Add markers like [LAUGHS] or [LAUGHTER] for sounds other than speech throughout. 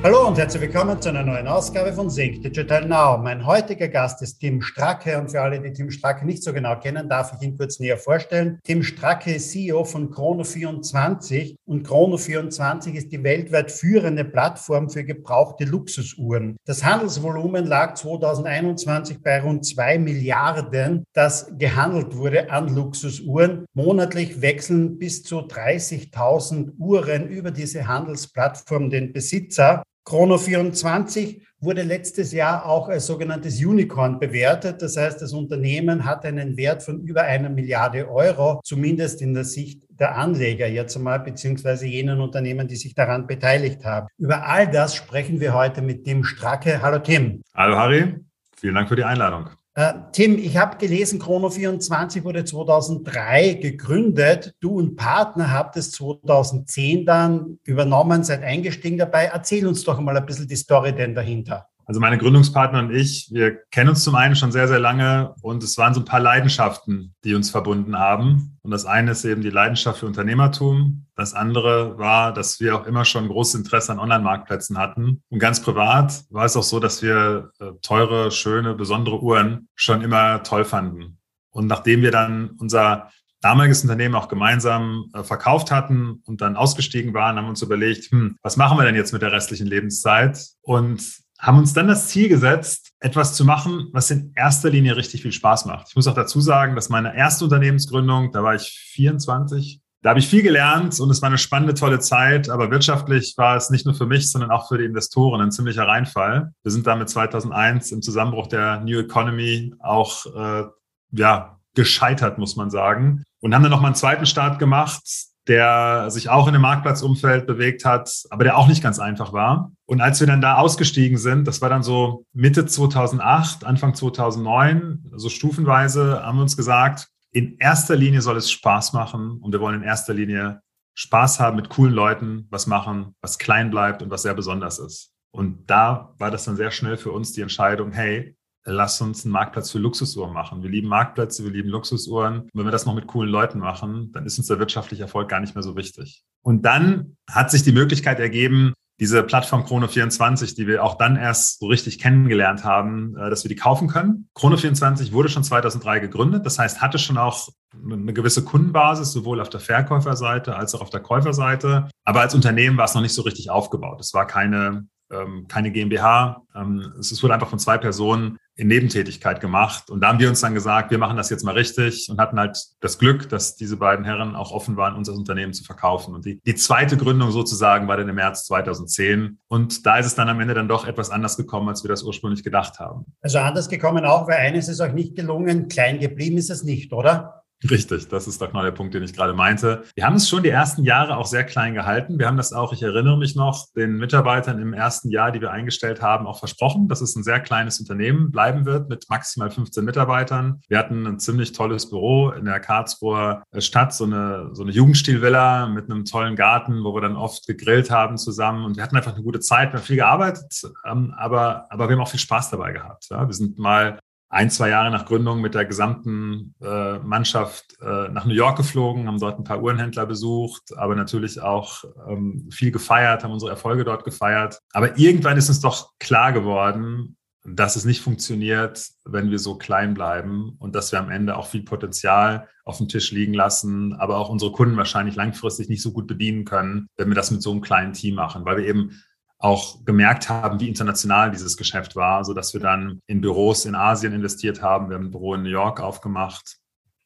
Hallo und herzlich willkommen zu einer neuen Ausgabe von Sync Digital Now. Mein heutiger Gast ist Tim Stracke und für alle, die Tim Stracke nicht so genau kennen, darf ich ihn kurz näher vorstellen. Tim Stracke ist CEO von Chrono24 und Chrono24 ist die weltweit führende Plattform für gebrauchte Luxusuhren. Das Handelsvolumen lag 2021 bei rund zwei Milliarden, das gehandelt wurde an Luxusuhren. Monatlich wechseln bis zu 30.000 Uhren über diese Handelsplattform den Besitzer. Chrono24 wurde letztes Jahr auch als sogenanntes Unicorn bewertet. Das heißt, das Unternehmen hat einen Wert von über einer Milliarde Euro, zumindest in der Sicht der Anleger jetzt einmal, beziehungsweise jenen Unternehmen, die sich daran beteiligt haben. Über all das sprechen wir heute mit Tim Stracke. Hallo Tim. Hallo Harry, vielen Dank für die Einladung. Äh, Tim, ich habe gelesen, Chrono24 wurde 2003 gegründet. Du und Partner habt es 2010 dann übernommen, seid eingestiegen dabei. Erzähl uns doch mal ein bisschen die Story denn dahinter. Also meine Gründungspartner und ich, wir kennen uns zum einen schon sehr, sehr lange und es waren so ein paar Leidenschaften, die uns verbunden haben. Und das eine ist eben die Leidenschaft für Unternehmertum. Das andere war, dass wir auch immer schon großes Interesse an Online-Marktplätzen hatten. Und ganz privat war es auch so, dass wir äh, teure, schöne, besondere Uhren schon immer toll fanden. Und nachdem wir dann unser damaliges Unternehmen auch gemeinsam äh, verkauft hatten und dann ausgestiegen waren, haben wir uns überlegt, hm, was machen wir denn jetzt mit der restlichen Lebenszeit? Und haben uns dann das Ziel gesetzt, etwas zu machen, was in erster Linie richtig viel Spaß macht. Ich muss auch dazu sagen, dass meine erste Unternehmensgründung, da war ich 24, da habe ich viel gelernt und es war eine spannende, tolle Zeit, aber wirtschaftlich war es nicht nur für mich, sondern auch für die Investoren ein ziemlicher Reinfall. Wir sind damit 2001 im Zusammenbruch der New Economy auch äh, ja, gescheitert, muss man sagen. Und haben dann noch mal einen zweiten Start gemacht, der sich auch in dem Marktplatzumfeld bewegt hat, aber der auch nicht ganz einfach war. Und als wir dann da ausgestiegen sind, das war dann so Mitte 2008, Anfang 2009, so stufenweise, haben wir uns gesagt, in erster Linie soll es Spaß machen und wir wollen in erster Linie Spaß haben mit coolen Leuten, was machen, was klein bleibt und was sehr besonders ist. Und da war das dann sehr schnell für uns die Entscheidung, hey, lass uns einen Marktplatz für Luxusuhren machen. Wir lieben Marktplätze, wir lieben Luxusuhren. Und wenn wir das noch mit coolen Leuten machen, dann ist uns der wirtschaftliche Erfolg gar nicht mehr so wichtig. Und dann hat sich die Möglichkeit ergeben, diese Plattform Chrono24, die wir auch dann erst so richtig kennengelernt haben, äh, dass wir die kaufen können. Chrono24 wurde schon 2003 gegründet, das heißt, hatte schon auch eine gewisse Kundenbasis, sowohl auf der Verkäuferseite als auch auf der Käuferseite. Aber als Unternehmen war es noch nicht so richtig aufgebaut. Es war keine, ähm, keine GmbH. Ähm, es wurde einfach von zwei Personen in Nebentätigkeit gemacht. Und da haben wir uns dann gesagt, wir machen das jetzt mal richtig und hatten halt das Glück, dass diese beiden Herren auch offen waren, uns das Unternehmen zu verkaufen. Und die, die zweite Gründung sozusagen war dann im März 2010. Und da ist es dann am Ende dann doch etwas anders gekommen, als wir das ursprünglich gedacht haben. Also anders gekommen auch, weil eines ist euch nicht gelungen, klein geblieben ist es nicht, oder? Richtig, das ist doch genau der Punkt, den ich gerade meinte. Wir haben es schon die ersten Jahre auch sehr klein gehalten. Wir haben das auch, ich erinnere mich noch, den Mitarbeitern im ersten Jahr, die wir eingestellt haben, auch versprochen, dass es ein sehr kleines Unternehmen bleiben wird mit maximal 15 Mitarbeitern. Wir hatten ein ziemlich tolles Büro in der Karlsruher Stadt, so eine, so eine Jugendstilvilla mit einem tollen Garten, wo wir dann oft gegrillt haben zusammen. Und wir hatten einfach eine gute Zeit, wir haben viel gearbeitet, ähm, aber, aber wir haben auch viel Spaß dabei gehabt. Wir sind mal ein, zwei Jahre nach Gründung mit der gesamten äh, Mannschaft äh, nach New York geflogen, haben dort ein paar Uhrenhändler besucht, aber natürlich auch ähm, viel gefeiert, haben unsere Erfolge dort gefeiert. Aber irgendwann ist uns doch klar geworden, dass es nicht funktioniert, wenn wir so klein bleiben und dass wir am Ende auch viel Potenzial auf dem Tisch liegen lassen, aber auch unsere Kunden wahrscheinlich langfristig nicht so gut bedienen können, wenn wir das mit so einem kleinen Team machen, weil wir eben auch gemerkt haben, wie international dieses Geschäft war, so dass wir dann in Büros in Asien investiert haben. Wir haben ein Büro in New York aufgemacht.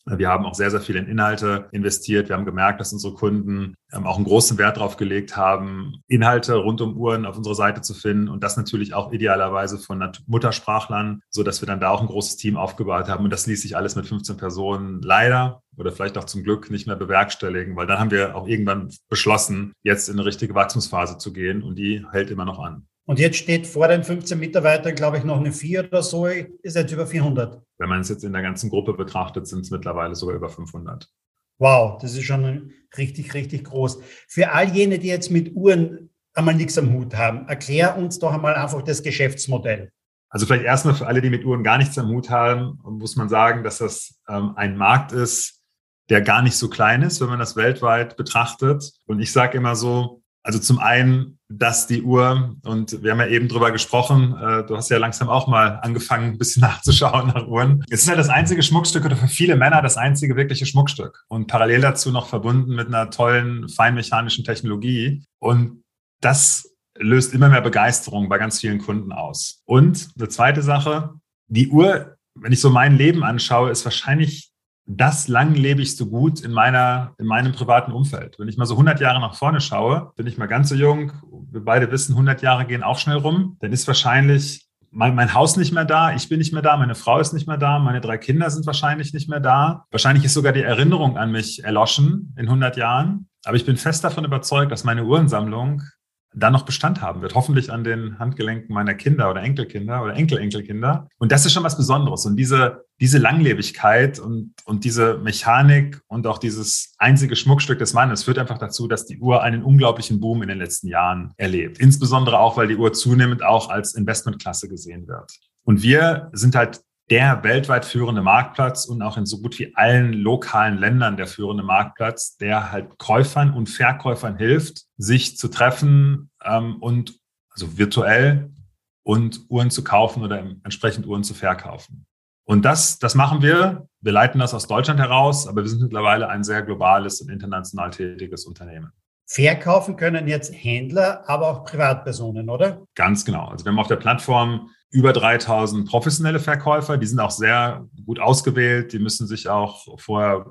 Wir haben auch sehr, sehr viel in Inhalte investiert. Wir haben gemerkt, dass unsere Kunden ähm, auch einen großen Wert darauf gelegt haben, Inhalte rund um Uhren auf unserer Seite zu finden und das natürlich auch idealerweise von Muttersprachlern, so dass wir dann da auch ein großes Team aufgebaut haben. Und das ließ sich alles mit 15 Personen leider oder vielleicht auch zum Glück nicht mehr bewerkstelligen, weil dann haben wir auch irgendwann beschlossen, jetzt in eine richtige Wachstumsphase zu gehen und die hält immer noch an. Und jetzt steht vor den 15 Mitarbeitern, glaube ich, noch eine 4 oder so, ist jetzt über 400. Wenn man es jetzt in der ganzen Gruppe betrachtet, sind es mittlerweile sogar über 500. Wow, das ist schon richtig, richtig groß. Für all jene, die jetzt mit Uhren einmal nichts am Hut haben. Erklär uns doch einmal einfach das Geschäftsmodell. Also vielleicht erstmal für alle, die mit Uhren gar nichts am Hut haben, muss man sagen, dass das ähm, ein Markt ist, der gar nicht so klein ist, wenn man das weltweit betrachtet. Und ich sage immer so, also zum einen, dass die Uhr, und wir haben ja eben drüber gesprochen, äh, du hast ja langsam auch mal angefangen, ein bisschen [LAUGHS] nachzuschauen nach Uhren. Es ist halt das einzige Schmuckstück oder für viele Männer das einzige wirkliche Schmuckstück. Und parallel dazu noch verbunden mit einer tollen feinmechanischen Technologie. Und das löst immer mehr Begeisterung bei ganz vielen Kunden aus. Und eine zweite Sache, die Uhr, wenn ich so mein Leben anschaue, ist wahrscheinlich das langlebigste Gut in meiner, in meinem privaten Umfeld. Wenn ich mal so 100 Jahre nach vorne schaue, bin ich mal ganz so jung. Wir beide wissen, 100 Jahre gehen auch schnell rum. Dann ist wahrscheinlich mein, mein Haus nicht mehr da, ich bin nicht mehr da, meine Frau ist nicht mehr da, meine drei Kinder sind wahrscheinlich nicht mehr da. Wahrscheinlich ist sogar die Erinnerung an mich erloschen in 100 Jahren. Aber ich bin fest davon überzeugt, dass meine Uhrensammlung dann noch Bestand haben wird. Hoffentlich an den Handgelenken meiner Kinder oder Enkelkinder oder Enkel-Enkelkinder. Und das ist schon was Besonderes. Und diese, diese Langlebigkeit und, und diese Mechanik und auch dieses einzige Schmuckstück des Mannes führt einfach dazu, dass die Uhr einen unglaublichen Boom in den letzten Jahren erlebt. Insbesondere auch, weil die Uhr zunehmend auch als Investmentklasse gesehen wird. Und wir sind halt der weltweit führende Marktplatz und auch in so gut wie allen lokalen Ländern der führende Marktplatz, der halt Käufern und Verkäufern hilft, sich zu treffen ähm, und also virtuell und Uhren zu kaufen oder entsprechend Uhren zu verkaufen. Und das, das machen wir. Wir leiten das aus Deutschland heraus, aber wir sind mittlerweile ein sehr globales und international tätiges Unternehmen. Verkaufen können jetzt Händler, aber auch Privatpersonen, oder? Ganz genau. Also wir haben auf der Plattform über 3000 professionelle Verkäufer. Die sind auch sehr gut ausgewählt. Die müssen sich auch vorher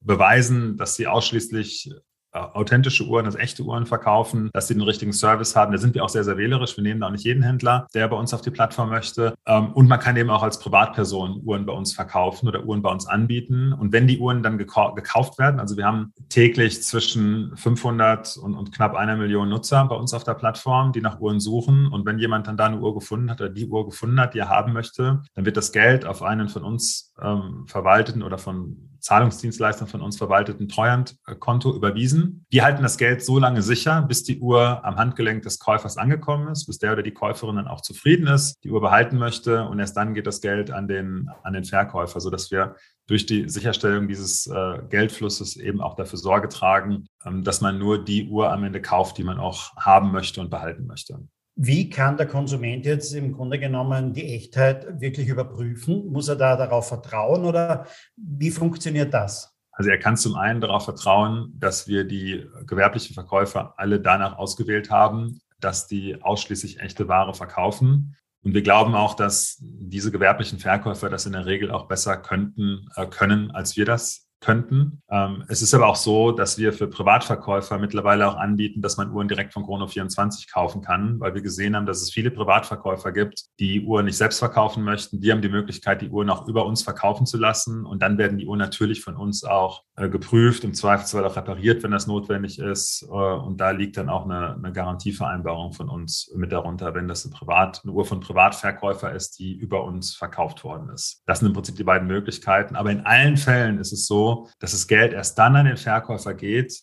beweisen, dass sie ausschließlich authentische Uhren, also echte Uhren verkaufen, dass sie den richtigen Service haben. Da sind wir auch sehr, sehr wählerisch. Wir nehmen da auch nicht jeden Händler, der bei uns auf die Plattform möchte. Ähm, und man kann eben auch als Privatperson Uhren bei uns verkaufen oder Uhren bei uns anbieten. Und wenn die Uhren dann gekauft werden, also wir haben täglich zwischen 500 und, und knapp einer Million Nutzer bei uns auf der Plattform, die nach Uhren suchen. Und wenn jemand dann da eine Uhr gefunden hat oder die Uhr gefunden hat, die er haben möchte, dann wird das Geld auf einen von uns ähm, verwalteten oder von Zahlungsdienstleistern von uns verwalteten Treuhandkonto überwiesen. Die halten das Geld so lange sicher, bis die Uhr am Handgelenk des Käufers angekommen ist, bis der oder die Käuferin dann auch zufrieden ist, die Uhr behalten möchte und erst dann geht das Geld an den, an den Verkäufer, sodass wir durch die Sicherstellung dieses äh, Geldflusses eben auch dafür Sorge tragen, ähm, dass man nur die Uhr am Ende kauft, die man auch haben möchte und behalten möchte. Wie kann der Konsument jetzt im Grunde genommen die Echtheit wirklich überprüfen? Muss er da darauf vertrauen oder wie funktioniert das? Also er kann zum einen darauf vertrauen, dass wir die gewerblichen Verkäufer alle danach ausgewählt haben, dass die ausschließlich echte Ware verkaufen. Und wir glauben auch, dass diese gewerblichen Verkäufer das in der Regel auch besser könnten, äh, können, als wir das könnten. Ähm, es ist aber auch so, dass wir für Privatverkäufer mittlerweile auch anbieten, dass man Uhren direkt von Chrono24 kaufen kann, weil wir gesehen haben, dass es viele Privatverkäufer gibt, die Uhren nicht selbst verkaufen möchten. Die haben die Möglichkeit, die Uhren auch über uns verkaufen zu lassen. Und dann werden die Uhren natürlich von uns auch äh, geprüft, im Zweifelsfall auch repariert, wenn das notwendig ist. Äh, und da liegt dann auch eine, eine Garantievereinbarung von uns mit darunter, wenn das eine, Privat, eine Uhr von Privatverkäufer ist, die über uns verkauft worden ist. Das sind im Prinzip die beiden Möglichkeiten. Aber in allen Fällen ist es so, dass das Geld erst dann an den Verkäufer geht,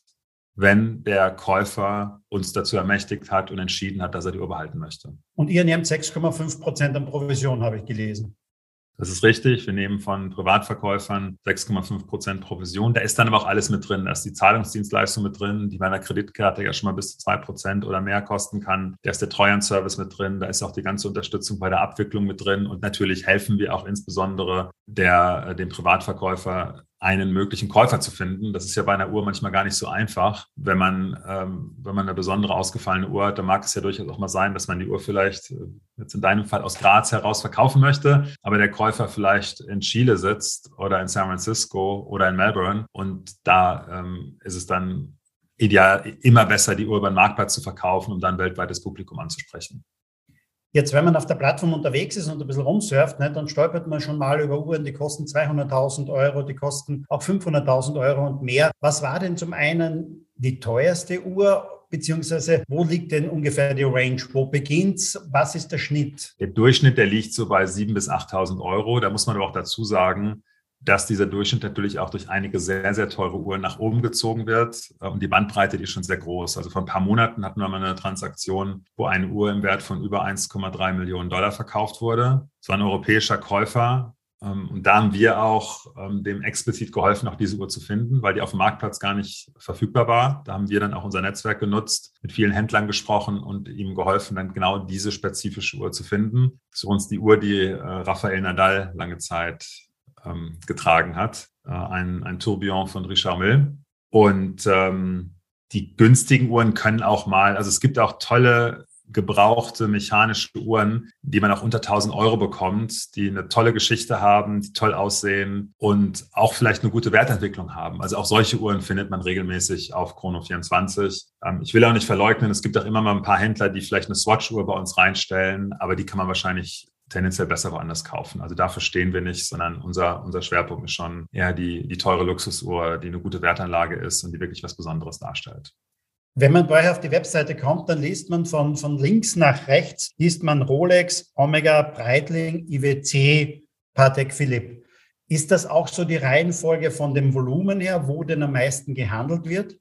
wenn der Käufer uns dazu ermächtigt hat und entschieden hat, dass er die Uhr behalten möchte. Und ihr nehmt 6,5 Prozent an Provision, habe ich gelesen. Das ist richtig. Wir nehmen von Privatverkäufern 6,5 Prozent Provision. Da ist dann aber auch alles mit drin. Da ist die Zahlungsdienstleistung mit drin, die bei einer Kreditkarte ja schon mal bis zu zwei Prozent oder mehr kosten kann. Da ist der Treuhandservice mit drin. Da ist auch die ganze Unterstützung bei der Abwicklung mit drin. Und natürlich helfen wir auch insbesondere der, äh, dem Privatverkäufer einen möglichen Käufer zu finden. Das ist ja bei einer Uhr manchmal gar nicht so einfach. Wenn man, ähm, wenn man eine besondere ausgefallene Uhr hat, dann mag es ja durchaus auch mal sein, dass man die Uhr vielleicht äh, jetzt in deinem Fall aus Graz heraus verkaufen möchte, aber der Käufer vielleicht in Chile sitzt oder in San Francisco oder in Melbourne und da ähm, ist es dann ideal, immer besser, die Uhr über den Marktplatz zu verkaufen, um dann weltweites Publikum anzusprechen. Jetzt, wenn man auf der Plattform unterwegs ist und ein bisschen rumsurft, ne, dann stolpert man schon mal über Uhren, die kosten 200.000 Euro, die kosten auch 500.000 Euro und mehr. Was war denn zum einen die teuerste Uhr beziehungsweise wo liegt denn ungefähr die Range? Wo beginnt's? Was ist der Schnitt? Der Durchschnitt, der liegt so bei 7.000 bis 8.000 Euro. Da muss man aber auch dazu sagen, dass dieser Durchschnitt natürlich auch durch einige sehr, sehr teure Uhren nach oben gezogen wird. Und die Bandbreite, die ist schon sehr groß. Also vor ein paar Monaten hatten wir mal eine Transaktion, wo eine Uhr im Wert von über 1,3 Millionen Dollar verkauft wurde. Es war ein europäischer Käufer. Ähm, und da haben wir auch ähm, dem explizit geholfen, auch diese Uhr zu finden, weil die auf dem Marktplatz gar nicht verfügbar war. Da haben wir dann auch unser Netzwerk genutzt, mit vielen Händlern gesprochen und ihm geholfen, dann genau diese spezifische Uhr zu finden. Das ist uns die Uhr, die äh, Rafael Nadal lange Zeit ähm, getragen hat, äh, ein, ein Tourbillon von Richard Mill. Und ähm, die günstigen Uhren können auch mal, also es gibt auch tolle gebrauchte mechanische Uhren, die man auch unter 1000 Euro bekommt, die eine tolle Geschichte haben, die toll aussehen und auch vielleicht eine gute Wertentwicklung haben. Also auch solche Uhren findet man regelmäßig auf Chrono24. Ähm, ich will auch nicht verleugnen, es gibt auch immer mal ein paar Händler, die vielleicht eine Swatch-Uhr bei uns reinstellen, aber die kann man wahrscheinlich tendenziell besser woanders kaufen. Also dafür stehen wir nicht, sondern unser, unser Schwerpunkt ist schon eher die, die teure Luxusuhr, die eine gute Wertanlage ist und die wirklich was Besonderes darstellt. Wenn man bei euch auf die Webseite kommt, dann liest man von, von links nach rechts, liest man Rolex, Omega, Breitling, IWC, Patek Philipp. Ist das auch so die Reihenfolge von dem Volumen her, wo denn am meisten gehandelt wird?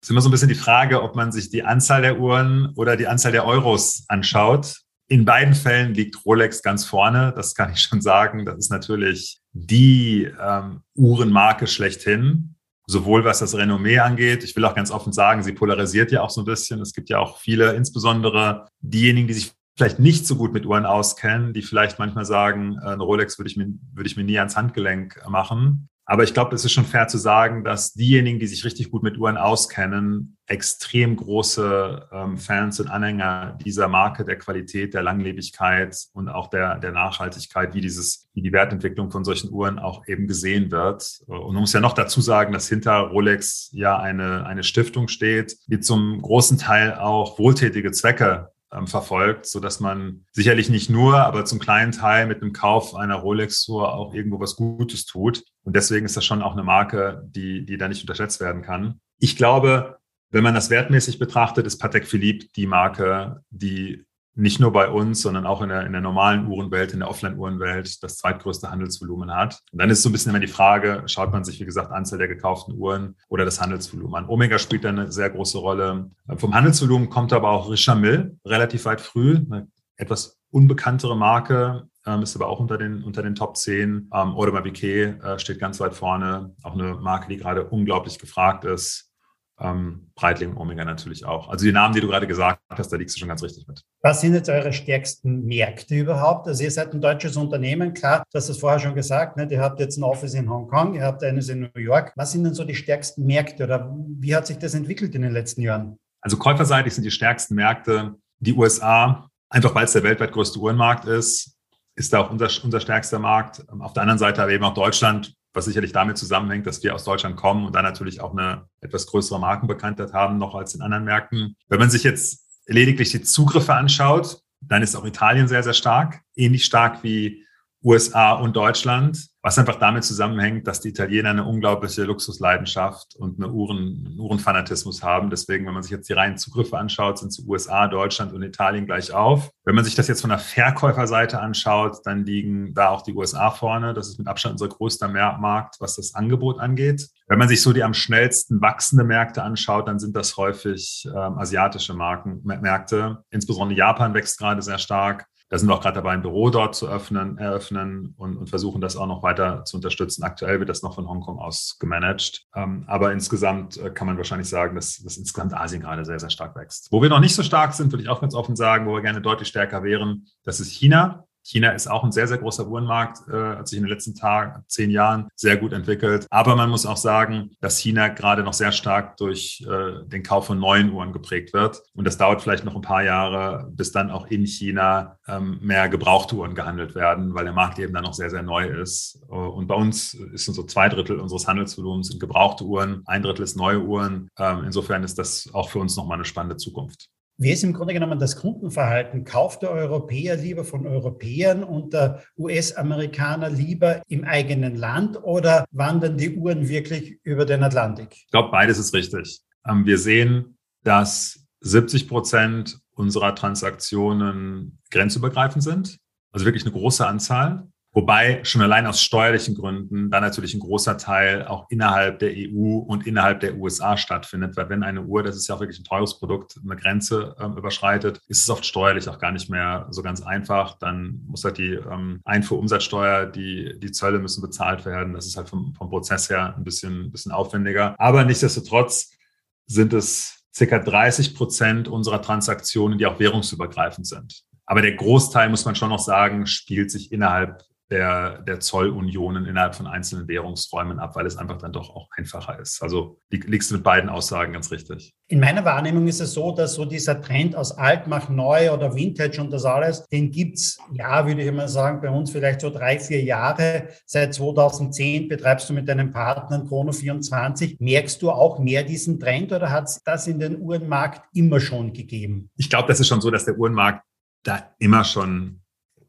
Es ist immer so ein bisschen die Frage, ob man sich die Anzahl der Uhren oder die Anzahl der Euros anschaut. In beiden Fällen liegt Rolex ganz vorne, das kann ich schon sagen. Das ist natürlich die ähm, Uhrenmarke schlechthin, sowohl was das Renommee angeht. Ich will auch ganz offen sagen, sie polarisiert ja auch so ein bisschen. Es gibt ja auch viele, insbesondere diejenigen, die sich vielleicht nicht so gut mit Uhren auskennen, die vielleicht manchmal sagen, äh, eine Rolex würde ich mir, würde ich mir nie ans Handgelenk machen. Aber ich glaube, es ist schon fair zu sagen, dass diejenigen, die sich richtig gut mit Uhren auskennen, extrem große ähm, Fans und Anhänger dieser Marke, der Qualität, der Langlebigkeit und auch der, der Nachhaltigkeit, wie dieses, wie die Wertentwicklung von solchen Uhren auch eben gesehen wird. Und man muss ja noch dazu sagen, dass hinter Rolex ja eine, eine Stiftung steht, die zum großen Teil auch wohltätige Zwecke ähm, verfolgt, so dass man sicherlich nicht nur, aber zum kleinen Teil mit dem Kauf einer Rolex-Tour auch irgendwo was Gutes tut. Und deswegen ist das schon auch eine Marke, die, die da nicht unterschätzt werden kann. Ich glaube, wenn man das wertmäßig betrachtet, ist Patek Philippe die Marke, die nicht nur bei uns, sondern auch in der, in der normalen Uhrenwelt, in der Offline-Uhrenwelt das zweitgrößte Handelsvolumen hat. Und dann ist so ein bisschen immer die Frage, schaut man sich, wie gesagt, Anzahl der gekauften Uhren oder das Handelsvolumen an. Omega spielt da eine sehr große Rolle. Vom Handelsvolumen kommt aber auch Richard Mill relativ weit früh, eine etwas unbekanntere Marke, ähm, ist aber auch unter den, unter den Top 10. Ähm, Audemars Piguet äh, steht ganz weit vorne, auch eine Marke, die gerade unglaublich gefragt ist ähm, Breitling und Omega natürlich auch. Also die Namen, die du gerade gesagt hast, da liegst du schon ganz richtig mit. Was sind jetzt eure stärksten Märkte überhaupt? Also ihr seid ein deutsches Unternehmen, klar, du hast es vorher schon gesagt, ne? ihr habt jetzt ein Office in Hongkong, ihr habt eines in New York. Was sind denn so die stärksten Märkte oder wie hat sich das entwickelt in den letzten Jahren? Also käuferseitig sind die stärksten Märkte die USA, einfach weil es der weltweit größte Uhrenmarkt ist, ist da auch unser, unser stärkster Markt. Auf der anderen Seite aber eben auch Deutschland, was sicherlich damit zusammenhängt, dass wir aus Deutschland kommen und dann natürlich auch eine etwas größere Markenbekanntheit haben, noch als in anderen Märkten. Wenn man sich jetzt lediglich die Zugriffe anschaut, dann ist auch Italien sehr, sehr stark, ähnlich stark wie USA und Deutschland, was einfach damit zusammenhängt, dass die Italiener eine unglaubliche Luxusleidenschaft und eine Uhren, einen Uhrenfanatismus haben. Deswegen, wenn man sich jetzt die reinen Zugriffe anschaut, sind zu USA, Deutschland und Italien gleich auf. Wenn man sich das jetzt von der Verkäuferseite anschaut, dann liegen da auch die USA vorne. Das ist mit Abstand unser größter Markt, was das Angebot angeht. Wenn man sich so die am schnellsten wachsende Märkte anschaut, dann sind das häufig ähm, asiatische Marken, Märkte. Insbesondere Japan wächst gerade sehr stark. Da sind wir auch gerade dabei, ein Büro dort zu öffnen, eröffnen und, und, versuchen das auch noch weiter zu unterstützen. Aktuell wird das noch von Hongkong aus gemanagt. Ähm, aber insgesamt äh, kann man wahrscheinlich sagen, dass, dass insgesamt Asien gerade sehr, sehr stark wächst. Wo wir noch nicht so stark sind, würde ich auch ganz offen sagen, wo wir gerne deutlich stärker wären, das ist China. China ist auch ein sehr, sehr großer Uhrenmarkt, äh, hat sich in den letzten Tagen, zehn Jahren sehr gut entwickelt. Aber man muss auch sagen, dass China gerade noch sehr stark durch äh, den Kauf von neuen Uhren geprägt wird. Und das dauert vielleicht noch ein paar Jahre, bis dann auch in China ähm, mehr gebrauchte Uhren gehandelt werden, weil der Markt eben dann noch sehr, sehr neu ist. Äh, und bei uns ist so zwei Drittel unseres Handelsvolumens sind gebrauchte Uhren, ein Drittel ist neue Uhren. Ähm, insofern ist das auch für uns nochmal eine spannende Zukunft. Wie ist im Grunde genommen das Kundenverhalten? Kauft der Europäer lieber von Europäern und der US-Amerikaner lieber im eigenen Land oder wandern die Uhren wirklich über den Atlantik? Ich glaube, beides ist richtig. Ähm, wir sehen, dass 70 Prozent unserer Transaktionen grenzübergreifend sind, also wirklich eine große Anzahl. Wobei schon allein aus steuerlichen Gründen dann natürlich ein großer Teil auch innerhalb der EU und innerhalb der USA stattfindet. Weil wenn eine Uhr, das ist ja auch wirklich ein teures Produkt, eine Grenze ähm, überschreitet, ist es oft steuerlich auch gar nicht mehr so ganz einfach. Dann muss halt die ähm, Einfuhrumsatzsteuer, die, die Zölle müssen bezahlt werden. Das ist halt vom, vom Prozess her ein bisschen, ein bisschen aufwendiger. Aber nichtsdestotrotz sind es circa 30 Prozent unserer Transaktionen, die auch währungsübergreifend sind. Aber der Großteil, muss man schon noch sagen, spielt sich innerhalb der, der Zollunionen innerhalb von einzelnen Währungsräumen ab, weil es einfach dann doch auch einfacher ist. Also liegst du mit beiden Aussagen ganz richtig. In meiner Wahrnehmung ist es so, dass so dieser Trend aus alt mach neu oder Vintage und das alles, den gibt's ja, würde ich mal sagen, bei uns vielleicht so drei, vier Jahre. Seit 2010 betreibst du mit deinen Partnern Chrono 24. Merkst du auch mehr diesen Trend oder hat es das in den Uhrenmarkt immer schon gegeben? Ich glaube, das ist schon so, dass der Uhrenmarkt da immer schon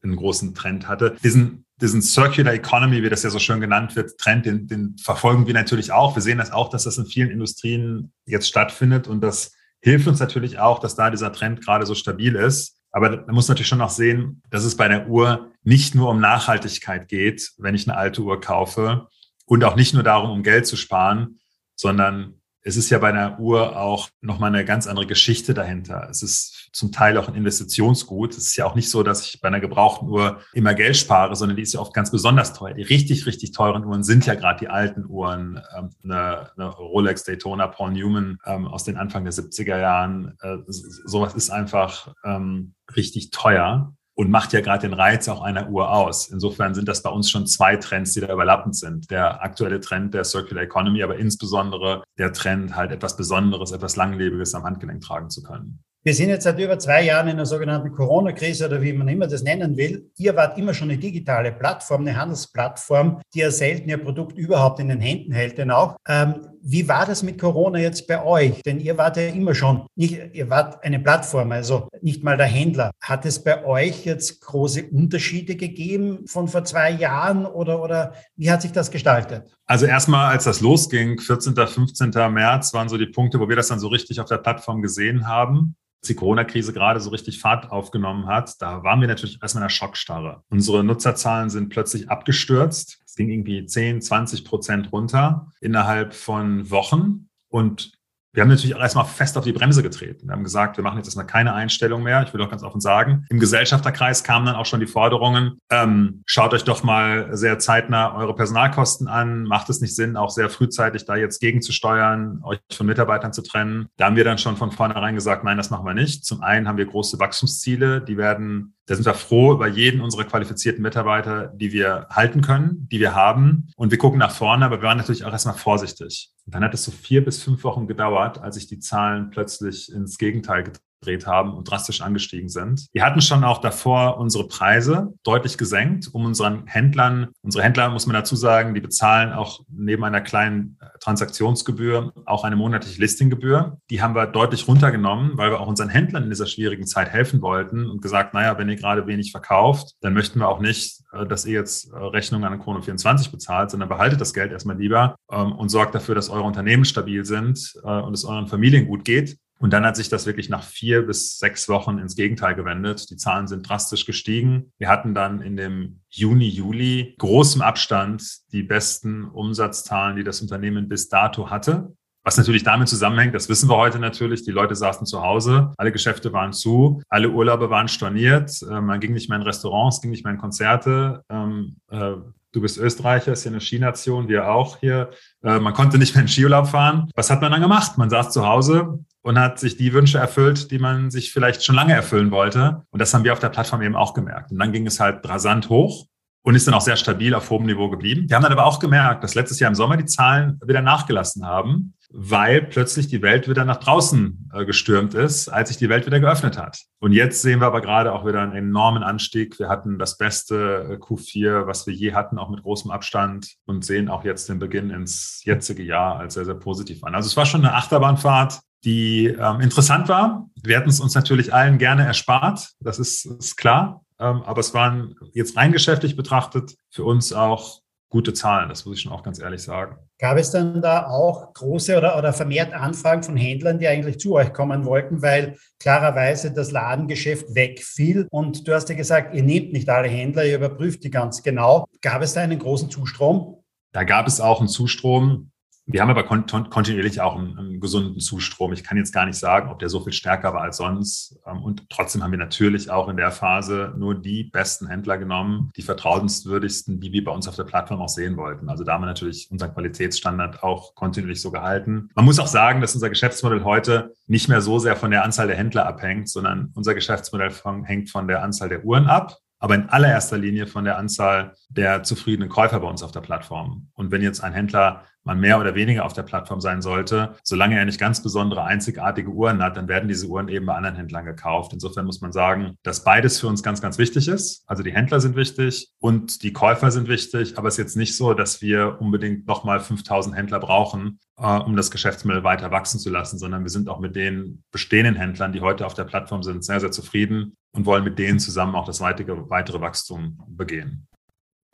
einen großen Trend hatte. Diesen, diesen Circular Economy, wie das ja so schön genannt wird, Trend, den, den verfolgen wir natürlich auch. Wir sehen das auch, dass das in vielen Industrien jetzt stattfindet und das hilft uns natürlich auch, dass da dieser Trend gerade so stabil ist. Aber man muss natürlich schon noch sehen, dass es bei der Uhr nicht nur um Nachhaltigkeit geht, wenn ich eine alte Uhr kaufe und auch nicht nur darum, um Geld zu sparen, sondern es ist ja bei einer Uhr auch nochmal eine ganz andere Geschichte dahinter. Es ist zum Teil auch ein Investitionsgut. Es ist ja auch nicht so, dass ich bei einer gebrauchten Uhr immer Geld spare, sondern die ist ja oft ganz besonders teuer. Die richtig, richtig teuren Uhren sind ja gerade die alten Uhren. Ähm, eine, eine, Rolex Daytona Paul Newman ähm, aus den Anfang der 70er Jahren. Äh, sowas ist einfach ähm, richtig teuer und macht ja gerade den Reiz auch einer Uhr aus. Insofern sind das bei uns schon zwei Trends, die da überlappend sind. Der aktuelle Trend der Circular Economy, aber insbesondere der Trend, halt etwas Besonderes, etwas Langlebiges am Handgelenk tragen zu können. Wir sind jetzt seit über zwei Jahren in der sogenannten Corona-Krise oder wie man immer das nennen will. Ihr wart immer schon eine digitale Plattform, eine Handelsplattform, die ja selten ihr Produkt überhaupt in den Händen hält, denn auch. Ähm, wie war das mit Corona jetzt bei euch? Denn ihr wart ja immer schon, nicht, ihr wart eine Plattform, also nicht mal der Händler. Hat es bei euch jetzt große Unterschiede gegeben von vor zwei Jahren oder, oder wie hat sich das gestaltet? Also erstmal, als das losging, 14., 15. März waren so die Punkte, wo wir das dann so richtig auf der Plattform gesehen haben die Corona-Krise gerade so richtig Fahrt aufgenommen hat, da waren wir natürlich erstmal in der Schockstarre. Unsere Nutzerzahlen sind plötzlich abgestürzt. Ging irgendwie 10, 20 Prozent runter innerhalb von Wochen. Und wir haben natürlich auch erstmal fest auf die Bremse getreten. Wir haben gesagt, wir machen jetzt erstmal keine Einstellung mehr. Ich will auch ganz offen sagen. Im Gesellschafterkreis kamen dann auch schon die Forderungen, ähm, schaut euch doch mal sehr zeitnah eure Personalkosten an. Macht es nicht Sinn, auch sehr frühzeitig da jetzt gegenzusteuern, euch von Mitarbeitern zu trennen? Da haben wir dann schon von vornherein gesagt, nein, das machen wir nicht. Zum einen haben wir große Wachstumsziele, die werden da sind wir froh über jeden unserer qualifizierten Mitarbeiter, die wir halten können, die wir haben. Und wir gucken nach vorne, aber wir waren natürlich auch erstmal vorsichtig. Und dann hat es so vier bis fünf Wochen gedauert, als sich die Zahlen plötzlich ins Gegenteil gedreht haben und drastisch angestiegen sind. Wir hatten schon auch davor unsere Preise deutlich gesenkt, um unseren Händlern, unsere Händler muss man dazu sagen, die bezahlen auch neben einer kleinen äh, Transaktionsgebühr auch eine monatliche Listinggebühr. Die haben wir deutlich runtergenommen, weil wir auch unseren Händlern in dieser schwierigen Zeit helfen wollten und gesagt, naja, wenn ihr gerade wenig verkauft, dann möchten wir auch nicht, äh, dass ihr jetzt äh, Rechnungen an Krone 24 bezahlt, sondern behaltet das Geld erstmal lieber ähm, und sorgt dafür, dass eure Unternehmen stabil sind und es euren Familien gut geht. Und dann hat sich das wirklich nach vier bis sechs Wochen ins Gegenteil gewendet. Die Zahlen sind drastisch gestiegen. Wir hatten dann in dem Juni, Juli großem Abstand die besten Umsatzzahlen, die das Unternehmen bis dato hatte. Was natürlich damit zusammenhängt, das wissen wir heute natürlich, die Leute saßen zu Hause, alle Geschäfte waren zu, alle Urlaube waren storniert, äh, man ging nicht mehr in Restaurants, ging nicht mehr in Konzerte. Ähm, äh, du bist Österreicher, ist ja eine Skination, wir auch hier. Äh, man konnte nicht mehr in Skiurlaub fahren. Was hat man dann gemacht? Man saß zu Hause, und hat sich die Wünsche erfüllt, die man sich vielleicht schon lange erfüllen wollte. Und das haben wir auf der Plattform eben auch gemerkt. Und dann ging es halt rasant hoch und ist dann auch sehr stabil auf hohem Niveau geblieben. Wir haben dann aber auch gemerkt, dass letztes Jahr im Sommer die Zahlen wieder nachgelassen haben, weil plötzlich die Welt wieder nach draußen äh, gestürmt ist, als sich die Welt wieder geöffnet hat. Und jetzt sehen wir aber gerade auch wieder einen enormen Anstieg. Wir hatten das beste äh, Q4, was wir je hatten, auch mit großem Abstand und sehen auch jetzt den Beginn ins jetzige Jahr als sehr, sehr positiv an. Also es war schon eine Achterbahnfahrt die ähm, interessant war. Wir hätten es uns natürlich allen gerne erspart, das ist, ist klar. Ähm, aber es waren jetzt rein geschäftlich betrachtet für uns auch gute Zahlen, das muss ich schon auch ganz ehrlich sagen. Gab es dann da auch große oder, oder vermehrt Anfragen von Händlern, die eigentlich zu euch kommen wollten, weil klarerweise das Ladengeschäft wegfiel? Und du hast ja gesagt, ihr nehmt nicht alle Händler, ihr überprüft die ganz genau. Gab es da einen großen Zustrom? Da gab es auch einen Zustrom. Wir haben aber kontinuierlich auch einen, einen, gesunden Zustrom. Ich kann jetzt gar nicht sagen, ob der so viel stärker war als sonst. Ähm, und trotzdem haben wir natürlich auch in der Phase nur die besten Händler genommen, die vertrauenswürdigsten, die wir bei uns auf der Plattform auch sehen wollten. Also da haben wir natürlich unseren Qualitätsstandard auch kontinuierlich so gehalten. Man muss auch sagen, dass unser Geschäftsmodell heute nicht mehr so sehr von der Anzahl der Händler abhängt, sondern unser Geschäftsmodell von, hängt von der Anzahl der Uhren ab aber in allererster Linie von der Anzahl der zufriedenen Käufer bei uns auf der Plattform. Und wenn jetzt ein Händler mal mehr oder weniger auf der Plattform sein sollte, solange er nicht ganz besondere, einzigartige Uhren hat, dann werden diese Uhren eben bei anderen Händlern gekauft. Insofern muss man sagen, dass beides für uns ganz, ganz wichtig ist. Also die Händler sind wichtig und die Käufer sind wichtig, aber es ist jetzt nicht so, dass wir unbedingt nochmal 5000 Händler brauchen, äh, um das Geschäftsmodell weiter wachsen zu lassen, sondern wir sind auch mit den bestehenden Händlern, die heute auf der Plattform sind, sehr, sehr zufrieden und wollen mit denen zusammen auch das weitere, weitere Wachstum begehen.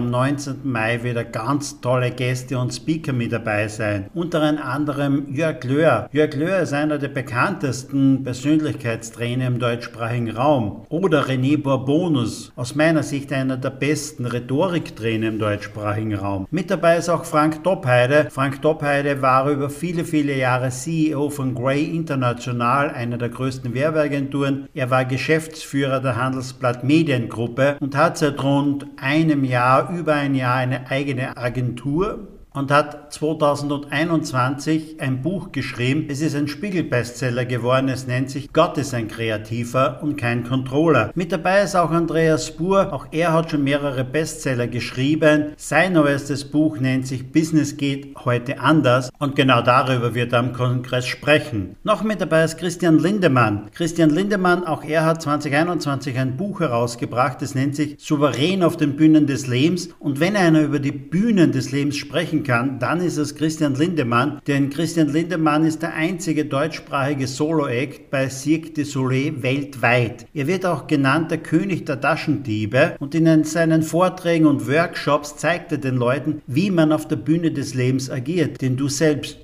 am 19. Mai wieder ganz tolle Gäste und Speaker mit dabei sein. Unter anderem Jörg Löhr. Jörg Löhr ist einer der bekanntesten Persönlichkeitstrainer im deutschsprachigen Raum. Oder René Bourbonus, aus meiner Sicht einer der besten Rhetoriktrainer im deutschsprachigen Raum. Mit dabei ist auch Frank Doppheide. Frank Doppheide war über viele, viele Jahre CEO von Grey International, einer der größten Werbeagenturen. Er war Geschäftsführer der Handelsblatt Mediengruppe und hat seit rund einem Jahr über ein Jahr eine eigene Agentur und hat 2021 ein Buch geschrieben. Es ist ein Spiegel-Bestseller geworden. Es nennt sich Gott ist ein Kreativer und kein Controller. Mit dabei ist auch Andreas Spur. Auch er hat schon mehrere Bestseller geschrieben. Sein neuestes Buch nennt sich Business geht heute anders und genau darüber wird er am Kongress sprechen. Noch mit dabei ist Christian Lindemann. Christian Lindemann, auch er hat 2021 ein Buch herausgebracht. Es nennt sich Souverän auf den Bühnen des Lebens. Und wenn einer über die Bühnen des Lebens sprechen kann, dann ist es Christian Lindemann, denn Christian Lindemann ist der einzige deutschsprachige Solo-Act bei Cirque du Soleil weltweit. Er wird auch genannt der König der Taschendiebe und in seinen Vorträgen und Workshops zeigt er den Leuten, wie man auf der Bühne des Lebens agiert, denn du selbst